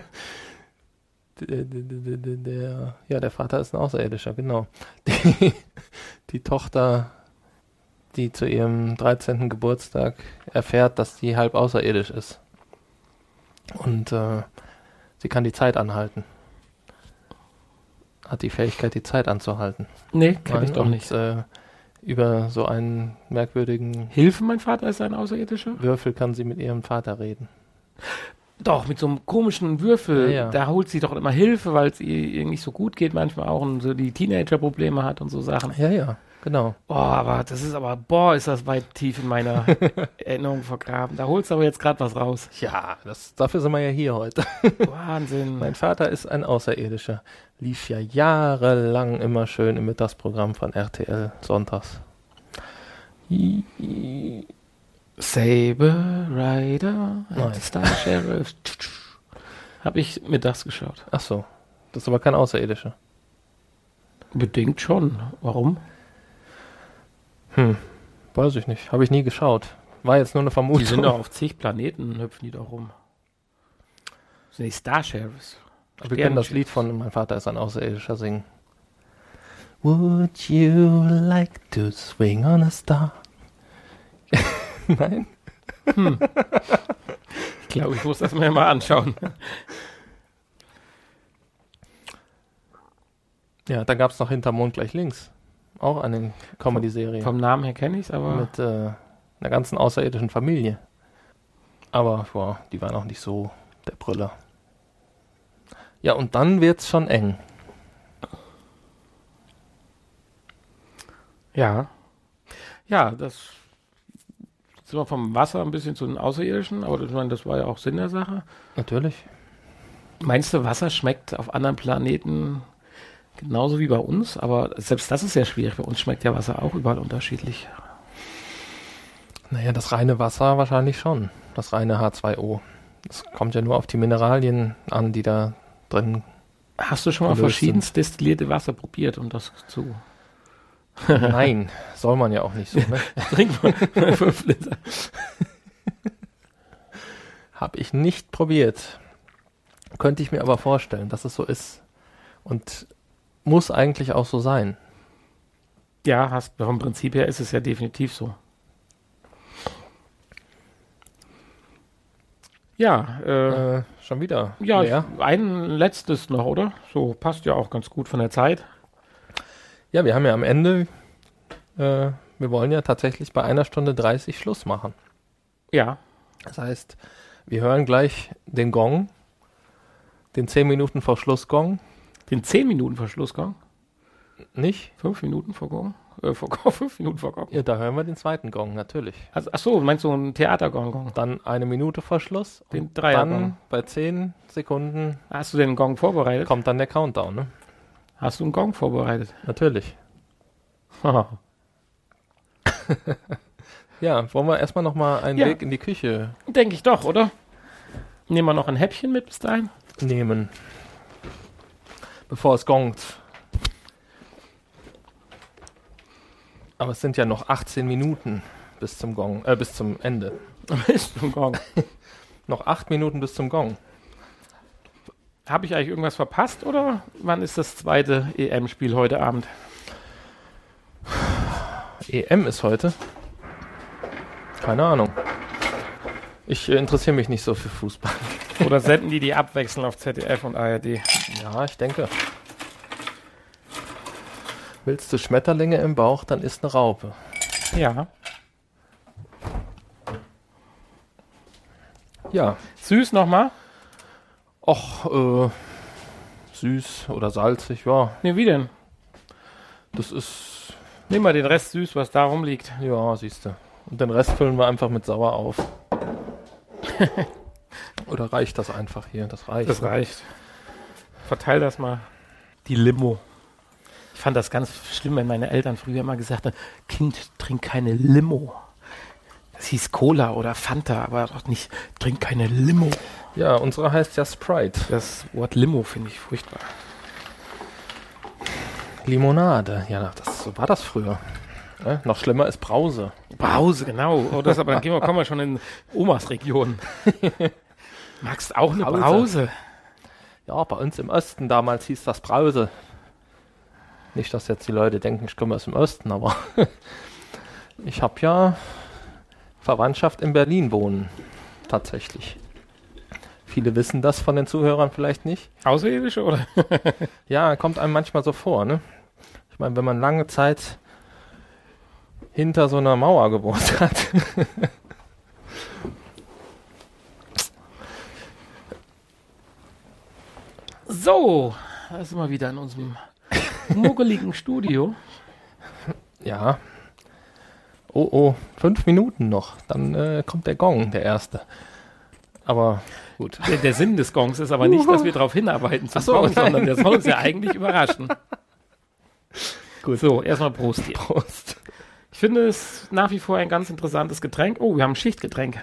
Der, der, der, ja, der Vater ist ein Außerirdischer, genau. Die, die Tochter, die zu ihrem 13. Geburtstag erfährt, dass sie halb außerirdisch ist. Und äh, sie kann die Zeit anhalten. Hat die Fähigkeit, die Zeit anzuhalten. Nee, kenn ich doch und, nicht. Äh, über so einen merkwürdigen Hilfe, mein Vater ist ein Außerirdischer? Würfel kann sie mit ihrem Vater reden. Doch, mit so einem komischen Würfel. Ja, ja. Da holt sie doch immer Hilfe, weil es ihr ihr nicht so gut geht, manchmal auch und so die Teenager-Probleme hat und so Sachen. Ja, ja, genau. Boah, aber das ist aber, boah, ist das weit tief in meiner Erinnerung vergraben. Da holst du aber jetzt gerade was raus. Ja, das, dafür sind wir ja hier heute. Wahnsinn. Mein Vater ist ein Außerirdischer. Lief ja jahrelang immer schön im Mittagsprogramm von RTL sonntags. Saber Rider, Nein. Star Sheriff. Hab ich mittags geschaut. Ach so, das ist aber kein Außerirdischer. Bedingt schon. Warum? Hm, weiß ich nicht. Habe ich nie geschaut. War jetzt nur eine Vermutung. Die sind doch auf zig Planeten, hüpfen die doch rum. Sind die Star Sheriffs? Wir kennen das. Lied von Mein Vater ist ein Außerirdischer singen. Would you like to swing on a star? Nein? Ich glaube, ich muss das mir mal anschauen. Ja, dann gab es noch Hinterm Mond gleich links. Auch eine Comedy-Serie. Vom Namen her kenne ich es, aber Mit äh, einer ganzen außerirdischen Familie. Aber boah, die war noch nicht so der Brüller. Ja, und dann wird's schon eng. ja. Ja, das sind wir vom Wasser ein bisschen zu den Außerirdischen, aber das, ich meine, das war ja auch Sinn der Sache. Natürlich. Meinst du, Wasser schmeckt auf anderen Planeten genauso wie bei uns? Aber selbst das ist sehr schwierig. Bei uns schmeckt ja Wasser auch überall unterschiedlich. Naja, das reine Wasser wahrscheinlich schon. Das reine H2O. Das kommt ja nur auf die Mineralien an, die da drin. Hast du schon mal verschiedenst destillierte Wasser probiert, um das zu Nein, soll man ja auch nicht so. Ne? trinken? Fünf Liter. Habe ich nicht probiert. Könnte ich mir aber vorstellen, dass es so ist. Und muss eigentlich auch so sein. Ja, hast, vom Prinzip her ist es ja definitiv so. Ja, äh, Äh, schon wieder. ja, leer. ein letztes noch, oder? So, passt ja auch ganz gut von der Zeit. Ja, wir haben ja am Ende, äh, wir wollen ja tatsächlich bei einer Stunde 30 Schluss machen. Ja, Das heißt, wir hören gleich den Gong, den 10 Minuten vor Schlussgong, den 10 Minuten Verschlussgang. nicht? 5 Minuten vor Gong. Äh, vor Gong, 5 Minuten vor Gong. Ja, da hören wir den zweiten Gong, natürlich. Also, ach so, meinst du einen Theatergong? Dann eine Minute vor Schluss. Den Dreiergong. dann bei 10 Sekunden Hast du den Gong vorbereitet? kommt dann der Countdown, ne? Hast du einen Gong vorbereitet? Natürlich. Ja, wollen wir erstmal nochmal einen Ja. Weg in die Küche Denke ich doch, oder? Nehmen wir noch ein Häppchen mit bis dahin? nehmen, bevor es gongt. Aber es sind ja noch 18 Minuten bis zum Gong, äh, bis zum Ende. Ist ein Gong. Noch 8 Minuten bis zum Gong. Habe ich eigentlich irgendwas verpasst oder wann ist das zweite EM-Spiel heute Abend? EM ist heute. Keine Ahnung. Ich äh, interessiere mich nicht so für Fußball. Oder senden die die abwechselnd auf ZDF und ARD? Ja, ich denke. Willst du Schmetterlinge im Bauch, dann isst eine Raupe. Ja. Ja, Süß nochmal? Och, äh, süß oder salzig, ja, Ne, wie denn? das ist, Nimm mal den Rest süß, was da rumliegt. ja, siehst du. Und den Rest füllen wir einfach mit sauer auf. oder reicht das einfach hier? Das reicht. Das reicht. Verteil das mal. Die Limo. Ich fand das ganz schlimm, wenn meine Eltern früher immer gesagt haben, Kind, trink keine Limo. Das hieß Cola oder Fanta, aber doch nicht, trink keine Limo. Ja, unsere heißt ja Sprite. Das Wort Limo finde ich furchtbar. Limonade. Ja, das, so war das früher. Ja, noch schlimmer ist Brause. Brause, genau. Oh, das aber dann gehen wir, kommen wir schon in Omas Region. Magst auch eine Brause. Brause? Ja, bei uns im Osten damals hieß das Brause. Nicht, dass jetzt die Leute denken, ich komme aus dem Osten, aber ich habe ja Verwandtschaft in Berlin wohnen. Tatsächlich. Viele wissen das von den Zuhörern vielleicht nicht. Außerirdische oder? Ja, kommt einem manchmal so vor, ne? Ich meine, wenn man lange Zeit hinter so einer Mauer gewohnt hat. So, da sind wir wieder in unserem muggeligen Studio. ja. Oh, oh, fünf Minuten noch. Dann äh, kommt der Gong, der erste. Aber gut. Der, der Sinn des Gongs ist aber nicht, dass wir darauf hinarbeiten zum Ach so, Gong, sondern der soll uns ja eigentlich überraschen. Gut. So, erstmal Prost hier. Prost. Ich finde es nach wie vor ein ganz interessantes Getränk. Oh, wir haben ein Schichtgetränk.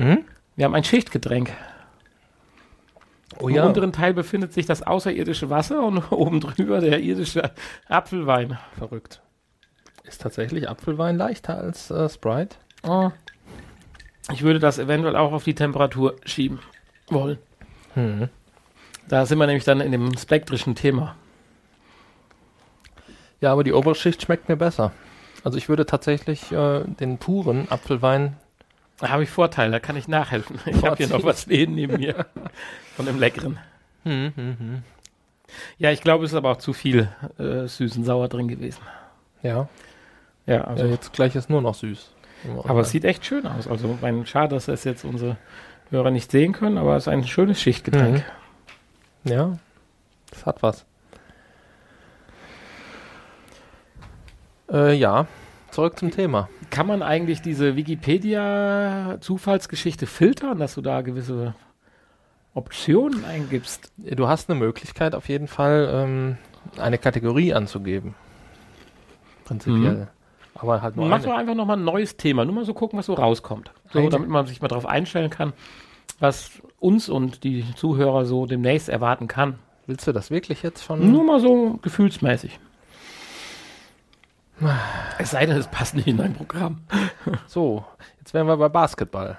Hm? Wir haben ein Schichtgetränk. Oh Im ja. unteren Teil befindet sich das außerirdische Wasser und oben drüber der irdische Apfelwein. Verrückt. Ist tatsächlich Apfelwein leichter als äh, Sprite? Oh. Ich würde das eventuell auch auf die Temperatur schieben wollen. Hm. Da sind wir nämlich dann in dem spektrischen Thema. Ja, aber die obere Schicht schmeckt mir besser. Also ich würde tatsächlich äh, den puren Apfelwein. Da habe ich Vorteile, da kann ich nachhelfen. Ich habe hier noch was stehen neben mir von dem leckeren. Hm, hm, hm. Ja, ich glaube, es ist aber auch zu viel äh, süß und sauer drin gewesen. Ja. Ja, Also also, jetzt gleich ist nur noch süß. aber es sieht echt schön aus. Also, mein schade, dass das jetzt unsere Hörer nicht sehen können, aber es ist ein schönes Schichtgetränk. Mhm. Ja, das hat was. Äh, ja, zurück zum Thema. Kann man eigentlich diese Wikipedia-Zufallsgeschichte filtern, dass du da gewisse Optionen eingibst? Du hast eine Möglichkeit auf jeden Fall, ähm, eine Kategorie anzugeben. Prinzipiell. Mhm. Aber halt nur Mach eine. doch einfach nochmal ein neues Thema, nur mal so gucken, was so rauskommt. So, Eine- damit man sich mal darauf einstellen kann, was uns und die Zuhörer so demnächst erwarten kann. Willst du das wirklich jetzt schon? Nur mal so gefühlsmäßig. Es sei denn, es passt nicht in dein Programm. So, jetzt wären wir bei Basketball.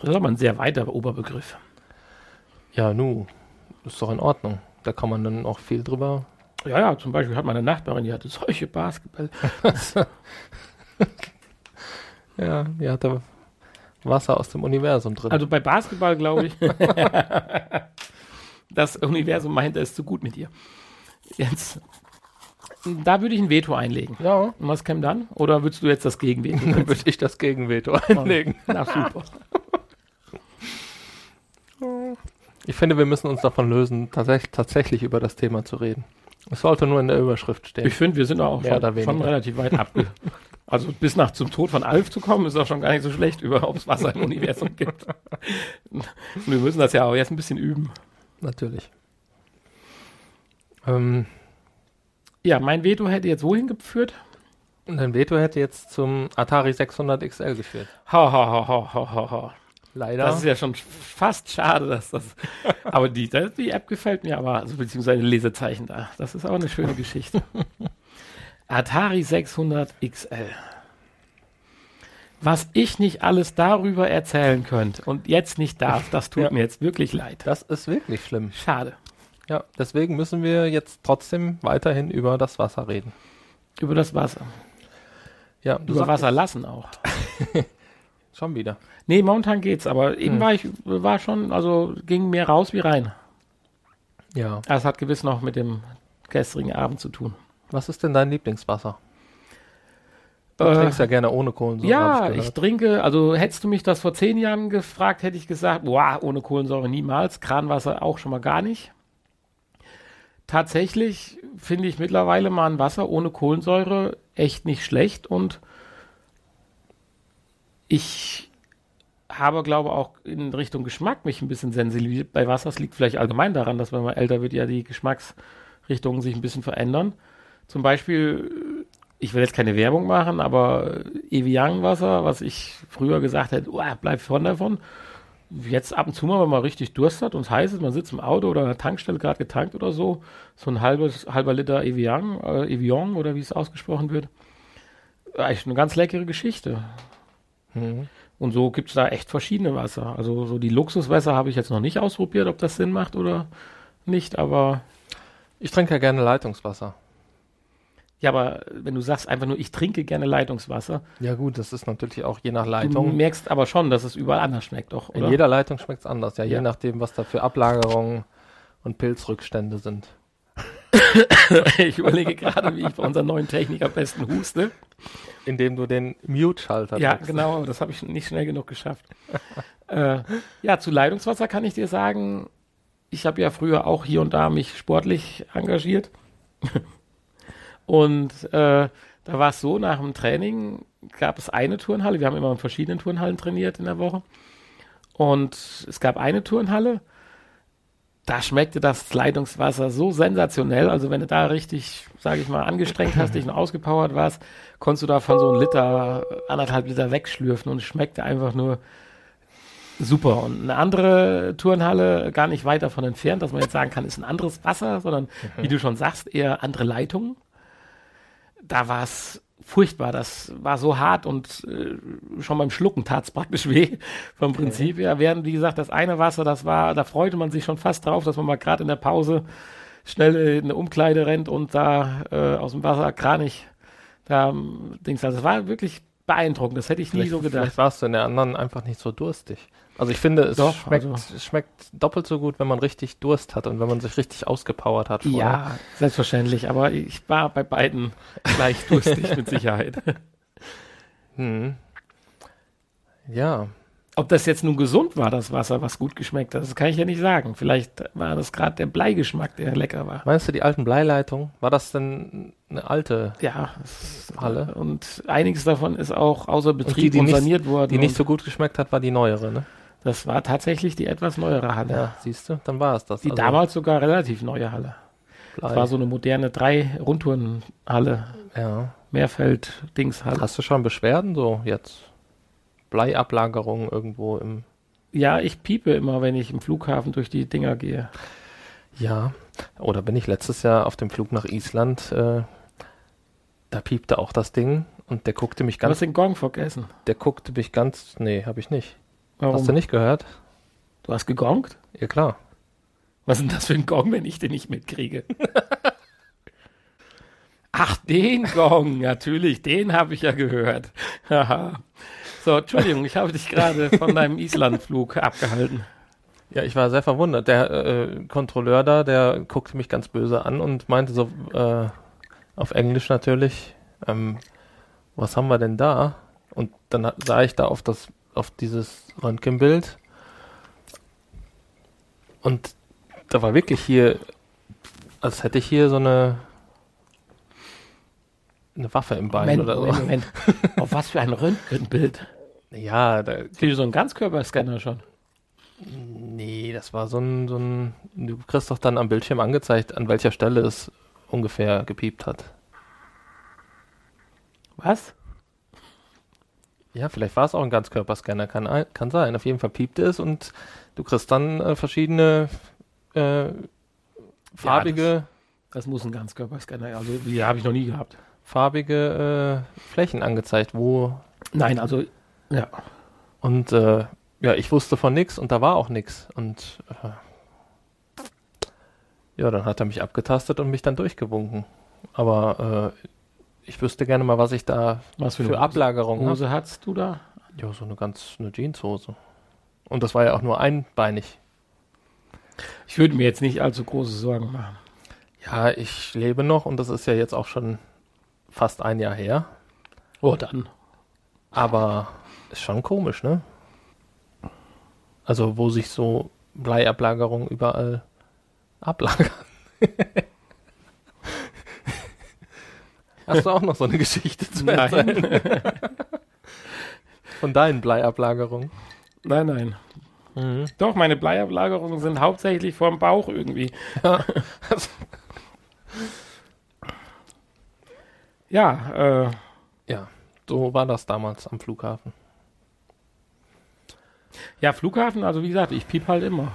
Das ist aber ein sehr weiter Oberbegriff. Ja, nu, ist doch in Ordnung. Da kann man dann auch viel drüber. Ja, ja, zum Beispiel hat meine Nachbarin, die hatte solche Basketball. Ja, die hat da Wasser aus dem Universum drin. Also bei Basketball glaube ich, das Universum meint, es ist zu gut mit ihr. Jetzt, da würde ich ein Veto einlegen. ja, Und was käme dann? Oder würdest du jetzt das Gegenveto? dann würde ich das Gegenveto einlegen. Na super. Ich finde, wir müssen uns davon lösen, tatsächlich, tatsächlich über das Thema zu reden. Es sollte nur in der Überschrift stehen. Ich finde, wir sind auch Mehr schon, schon relativ weit ab. Also bis nach zum Tod von Alf zu kommen, ist auch schon gar nicht so schlecht, über ob es Wasser im Universum gibt. Und wir müssen das ja auch jetzt ein bisschen üben. Natürlich. Ähm, Ja, mein Veto hätte jetzt wohin geführt? und dein Veto hätte jetzt zum Atari 600 XL geführt. Ha, ha, ha, ha, ha, ha, ha. Leider. Das ist ja schon fast schade, dass das. Aber die, die App gefällt mir aber, also beziehungsweise Lesezeichen da. Das ist auch eine schöne Geschichte. Atari 600 XL. Was ich nicht alles darüber erzählen könnte und jetzt nicht darf, das tut Ja. mir jetzt wirklich leid. das ist wirklich schlimm. Schade. Ja, deswegen müssen wir jetzt trotzdem weiterhin über das Wasser reden. Über das Wasser. Ja, du Über Wasser lassen auch. Schon wieder. Nee, momentan geht's, aber eben Hm. war ich, war schon, also ging mehr raus wie rein. Ja. Das hat gewiss noch mit dem gestrigen Abend zu tun. Was ist denn dein Lieblingswasser? Du Äh, trinkst ja gerne ohne Kohlensäure. Ja, ich, gehört. trinke, also hättest du mich das vor zehn Jahren gefragt, hätte ich gesagt, boah, ohne Kohlensäure niemals, Kranwasser auch schon mal gar nicht. Tatsächlich finde ich mittlerweile mal ein Wasser ohne Kohlensäure echt nicht schlecht und ich habe, glaube auch in Richtung Geschmack mich ein bisschen sensibilisiert bei Wasser. Es liegt vielleicht allgemein daran, dass wenn man älter wird, ja die Geschmacksrichtungen sich ein bisschen verändern. Zum Beispiel, ich will jetzt keine Werbung machen, aber Evian-Wasser, was ich früher gesagt hätte, oh, bleib von davon. Jetzt ab und zu mal, wenn man richtig Durst hat und es heiß ist, man sitzt im Auto oder an der Tankstelle gerade getankt oder so, so ein halbes, halber Liter Evian, äh, Evian oder wie es ausgesprochen wird. Eigentlich eine ganz leckere Geschichte. Mhm. Und so gibt es da echt verschiedene Wasser. Also so die Luxuswässer habe ich jetzt noch nicht ausprobiert, ob das Sinn macht oder nicht, aber Ich trinke ja gerne Leitungswasser. Ja, aber wenn du sagst einfach nur, ich trinke gerne Leitungswasser, Ja gut, das ist natürlich auch je nach du Leitung. merkst aber schon, dass es überall anders schmeckt, doch, In oder? jeder Leitung schmeckt es anders, ja, je Ja. nachdem, was da für Ablagerungen und Pilzrückstände sind. ich überlege gerade, wie ich bei unserem neuen Techniker am besten huste. Indem du den Mute-Schalter Ja, drückst. genau, aber das habe ich nicht schnell genug geschafft. äh, ja, zu Leitungswasser kann ich dir sagen, ich habe ja früher auch hier und da mich sportlich engagiert. Und äh, da war es so, nach dem Training gab es eine Turnhalle. Wir haben immer in verschiedenen Turnhallen trainiert in der Woche. Und es gab eine Turnhalle, da schmeckte das Leitungswasser so sensationell. Also wenn du da richtig, sage ich mal, angestrengt hast, dich noch ausgepowert warst, konntest du davon so einen Liter, anderthalb Liter wegschlürfen und es schmeckte einfach nur super. Und eine andere Turnhalle, gar nicht weit davon entfernt, dass man jetzt sagen kann, ist ein anderes Wasser, sondern wie du schon sagst, eher andere Leitungen. Da war es furchtbar. Das war so hart und äh, schon beim Schlucken tat es praktisch weh vom Prinzip her. Während, wie gesagt, das eine Wasser, das war, da freute man sich schon fast drauf, dass man mal gerade in der Pause schnell in eine Umkleide rennt und da äh, aus dem Wasser kranig da ähm, Dings. Also es war wirklich beeindruckend. Das hätte ich nie so gedacht. Vielleicht warst du in der anderen einfach nicht so durstig. Also ich finde, es Doch, schmeckt, also- schmeckt doppelt so gut, wenn man richtig Durst hat und wenn man sich richtig ausgepowert hat. vorher. Ja, selbstverständlich. Aber ich war bei beiden gleich durstig mit Sicherheit. Hm. Ja. Ob das jetzt nun gesund war, das Wasser, was gut geschmeckt hat, das kann ich ja nicht sagen. Vielleicht war das gerade der Bleigeschmack, der lecker war. Meinst du die alten Bleileitungen? War das denn eine alte, Ja, Halle? Und einiges davon ist auch außer Betrieb die, die und nicht- saniert worden. die nicht und so gut geschmeckt hat, war die neuere, ne? Das war tatsächlich die etwas neuere Halle. Ja, siehst du, dann war es das. Die Also damals sogar relativ neue Halle. Blei. Das war so eine moderne Drei-Rundtourenhalle, ja. Mehrfeld-Dingshalle. Hast du schon Beschwerden so jetzt? Bleiablagerungen irgendwo im. Ja, ich piepe immer, wenn ich im Flughafen durch die Dinger gehe. Ja. Oder bin ich letztes Jahr auf dem Flug nach Island, äh, da piepte auch das Ding und der guckte mich Du hast ganz, den Gong vergessen. der guckte mich ganz, nee, habe ich nicht. Warum? Hast du nicht gehört? Du hast gegongt? Ja klar. Was ist denn das für ein Gong, wenn ich den nicht mitkriege? Ach, den Gong, natürlich, den habe ich ja gehört. So, Entschuldigung, ich habe dich gerade von deinem Islandflug abgehalten. Ja, ich war sehr verwundert. Der äh, Kontrolleur da, der guckte mich ganz böse an und meinte so äh, auf Englisch natürlich, ähm, was haben wir denn da? Und dann sah ich da auf das, auf dieses Röntgenbild und da war wirklich hier, als hätte ich hier so eine eine Waffe im Bein Moment, oder so. Moment, Moment. Auf was für ein Röntgenbild? Ja, da, Wie so ein Ganzkörperscanner schon. Nee, das war so ein, so ein. Du kriegst doch dann am Bildschirm angezeigt, an welcher Stelle es ungefähr gepiept hat. Was? Ja, vielleicht war es auch ein Ganzkörperscanner, kann, kann sein. Auf jeden Fall piepte es und du kriegst dann äh, verschiedene äh, farbige, Das muss ein Ganzkörperscanner. Also, die habe ich noch nie gehabt. farbige äh, Flächen angezeigt, wo. Nein, also, ja. Und äh, ja, ich wusste von nix und da war auch nix. Und äh, ja, dann hat er mich abgetastet und mich dann durchgewunken. Aber äh, ich wüsste gerne mal, was ich da Was für, für eine Ablagerungen habe. Hose hattest du da? Ja, so eine ganz eine Jeanshose. Und das war ja auch nur einbeinig. Ich würde mir jetzt nicht allzu große Sorgen machen. Ja, ich lebe noch und das ist ja jetzt auch schon fast ein Jahr her. Oh, dann. Aber ist schon komisch, ne? Also, wo sich so Bleiablagerungen überall ablagern. Hast du auch noch so eine Geschichte zu erzählen Nein. von deinen Bleiablagerungen? nein, nein. Mhm. Doch, meine Bleiablagerungen sind hauptsächlich vorm Bauch irgendwie. Ja. Ja, äh, ja, so war das damals am Flughafen. ja, Flughafen, also wie gesagt, ich piep halt immer.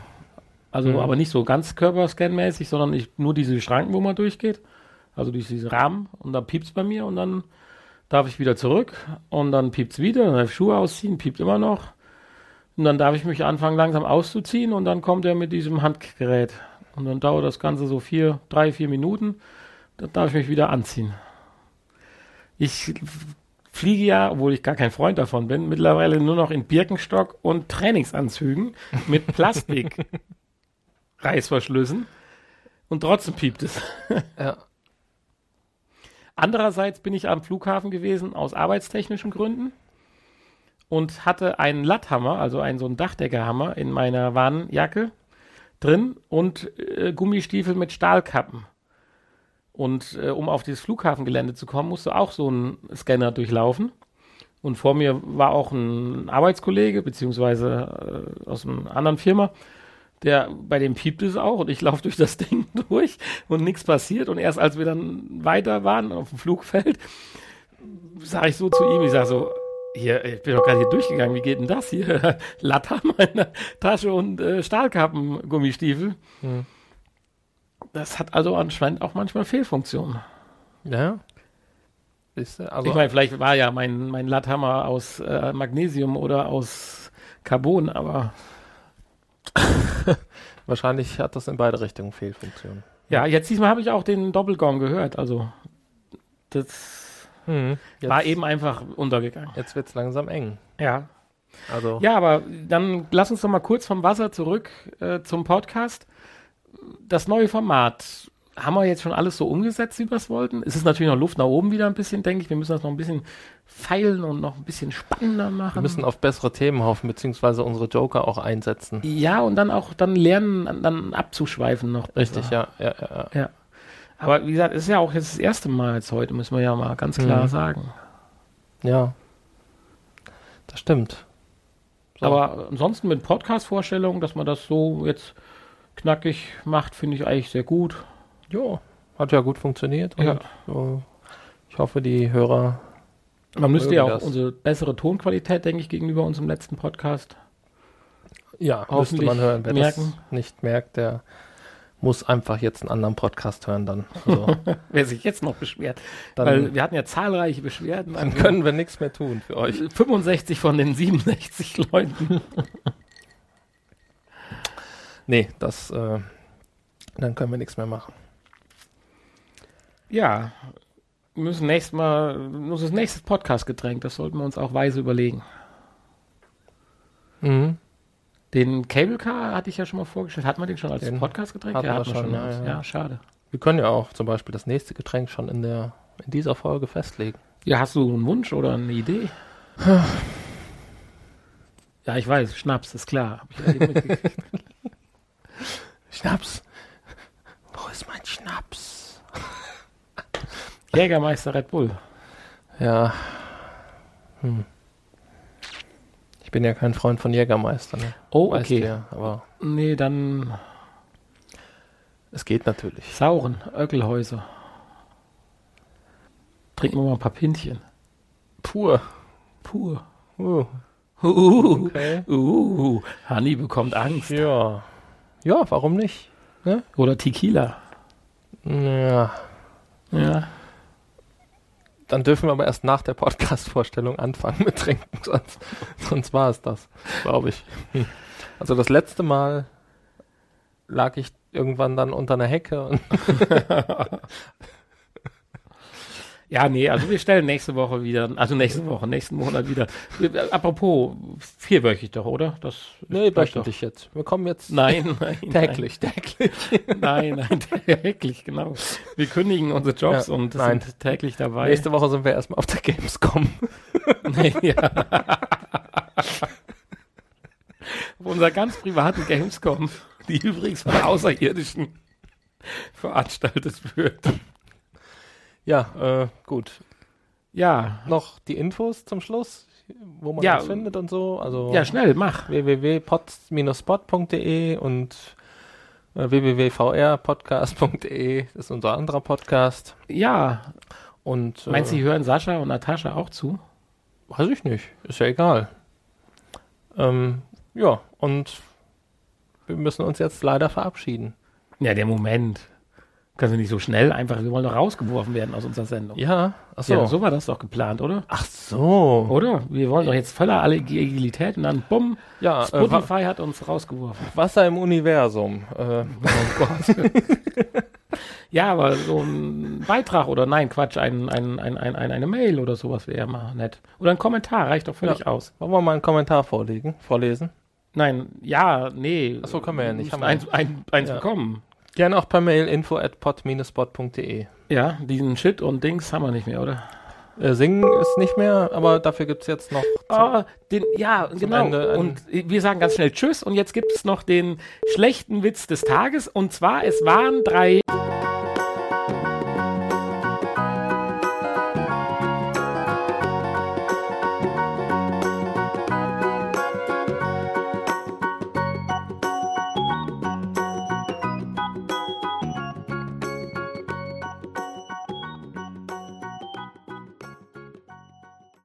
Also, Mhm. aber nicht so ganz Körperscan-mäßig, sondern ich, nur diese Schranken, wo man durchgeht. Also durch diese Rahmen und dann piept's bei mir und dann darf ich wieder zurück und dann piept's wieder, dann darf ich Schuhe ausziehen, piept immer noch. Und dann darf ich mich anfangen langsam auszuziehen und dann kommt er mit diesem Handgerät. Und dann dauert das Ganze so vier, drei, vier Minuten. Dann darf ich mich wieder anziehen. Ich fliege ja, obwohl ich gar kein Freund davon bin, mittlerweile nur noch in Birkenstock und Trainingsanzügen mit Plastik Reißverschlüssen und trotzdem piept es. Ja. Andererseits bin ich am Flughafen gewesen aus arbeitstechnischen Gründen und hatte einen Latthammer, also einen so einen Dachdeckerhammer in meiner Warnjacke drin und äh, Gummistiefel mit Stahlkappen. Und äh, um auf dieses Flughafengelände zu kommen, musste auch so ein Scanner durchlaufen. Und vor mir war auch ein Arbeitskollege, beziehungsweise äh, aus einer anderen Firma, der, bei dem piept es auch und ich laufe durch das Ding durch und nichts passiert. Und erst als wir dann weiter waren auf dem Flugfeld, sage ich so zu ihm, ich sage so, hier, ich bin doch gerade hier durchgegangen, wie geht denn das hier? Latthammer in der Tasche und äh, Stahlkappen-Gummistiefel. Hm. Das hat also anscheinend auch manchmal Fehlfunktionen. Ja. Also, ich meine, vielleicht war ja mein, mein Latthammer aus äh, Magnesium oder aus Carbon, aber wahrscheinlich hat das in beide Richtungen Fehlfunktionen. ja, jetzt diesmal habe ich auch den Doppelgong gehört. Also das Hm, war eben einfach untergegangen. Jetzt wird's langsam eng. Ja. Also, Ja, aber dann lass uns doch mal kurz vom Wasser zurück äh, zum Podcast. Das neue Format, haben wir jetzt schon alles so umgesetzt, wie wir es wollten? Es ist natürlich noch Luft nach oben wieder ein bisschen, denke ich. Wir müssen das noch ein bisschen feilen und noch ein bisschen spannender machen. wir müssen auf bessere Themen hoffen, beziehungsweise unsere Joker auch einsetzen. ja, und dann auch dann lernen, an- dann abzuschweifen noch. besser. Richtig, ja, ja, ja. ja. Ja. Aber wie gesagt, es ist ja auch jetzt das erste Mal jetzt heute, müssen wir ja mal ganz klar Mhm. sagen. Ja. Das stimmt. So. Aber ansonsten mit Podcast-Vorstellungen, dass man das so jetzt knackig macht, finde ich eigentlich sehr gut. Jo, hat ja gut funktioniert. Ja. so, ich hoffe, die Hörer. Man müsste ja auch das. unsere bessere Tonqualität, denke ich, gegenüber unserem letzten Podcast. Ja, müsste man hören. Wer merken. das nicht merkt, der muss einfach jetzt einen anderen Podcast hören dann. Also, Wer sich jetzt noch beschwert. dann, Weil wir hatten ja zahlreiche Beschwerden. dann können wir nichts mehr tun für euch. 65 von den 67 Leuten. Nee, das, äh, dann können wir nichts mehr machen. Ja, wir müssen nächstes Mal, unser nächstes Podcast-Getränk, das sollten wir uns auch weise überlegen. Mhm. Den Cable Car hatte ich ja schon mal vorgestellt. Hatten wir den schon als Podcast-Getränk? hatten wir hatten schon, ja, ja. ja, schade. Wir können ja auch zum Beispiel das nächste Getränk schon in der in dieser Folge festlegen. Ja, hast du einen Wunsch oder eine Idee? ja, ich weiß, Schnaps, ist klar. Ja. Schnaps. Wo ist mein Schnaps? Jägermeister Red Bull. Ja. Hm. Ich bin ja kein Freund von Jägermeister, ne? Oh, Weißt okay. ja, aber Nee, dann es geht natürlich. Sauren, Öckelhäuser. Trinken wir mal ein paar Pintchen. Pur. Pur. Uh, Uh, okay. uh, Hanni bekommt Angst. Ja. Ja, warum nicht? Oder Tequila. Ja. Ja. Dann dürfen wir aber erst nach der Podcast-Vorstellung anfangen mit Trinken, sonst, sonst war es das, glaube ich. Also das letzte Mal lag ich irgendwann dann unter einer Hecke und Ja, nee, also wir stellen nächste Woche wieder, also nächste Woche, nächsten Monat wieder. Apropos, vierwöchig doch, oder? Das nee, wöchentlich jetzt. Wir kommen jetzt Nein, nein. täglich, täglich. Nein, nein, täglich, genau. Wir kündigen unsere Jobs Ja, und nein. sind täglich dabei. Nächste Woche sind wir erstmal auf der Gamescom. Nee, ja. Auf unserer ganz privaten Gamescom, die übrigens von Außerirdischen veranstaltet wird. Ja, äh, gut. Ja, Noch die Infos zum Schluss, wo man Ja, uns findet und so. Also ja, schnell, mach. www.pod-spot.de und äh, www.vrpodcast.de ist unser anderer Podcast. Ja, Und äh, meinst du, hören Sascha und Natascha auch zu? weiß ich nicht, ist ja egal. Ähm, ja, und wir müssen uns jetzt leider verabschieden. Ja, der Moment. Können Sie nicht so schnell einfach, wir wollen doch rausgeworfen werden aus unserer Sendung. Ja, ach so. Ja, so war das doch geplant, oder? Ach so. Oder? Wir wollen doch jetzt voller Agilität und dann bumm, Ja, äh, Spotify hat uns rausgeworfen. Wasser im Universum. Äh, Oh Gott. ja, aber so ein Beitrag oder nein, Quatsch, ein, ein, ein, ein, ein, eine Mail oder sowas wäre ja mal nett. Oder ein Kommentar reicht doch völlig aus. wollen wir mal einen Kommentar vorlegen, vorlesen? Nein, ja, nee. Ach so, können wir ja nicht. Haben eins, ein, eins Ja. bekommen. Gerne auch per Mail info at pod-spot.de. Ja, diesen Shit und Dings haben wir nicht mehr, oder? Äh, singen ist nicht mehr, aber dafür gibt es jetzt noch. Ah, den, ja, genau. Und wir sagen ganz schnell Tschüss und jetzt gibt es noch den schlechten Witz des Tages und zwar, es waren drei.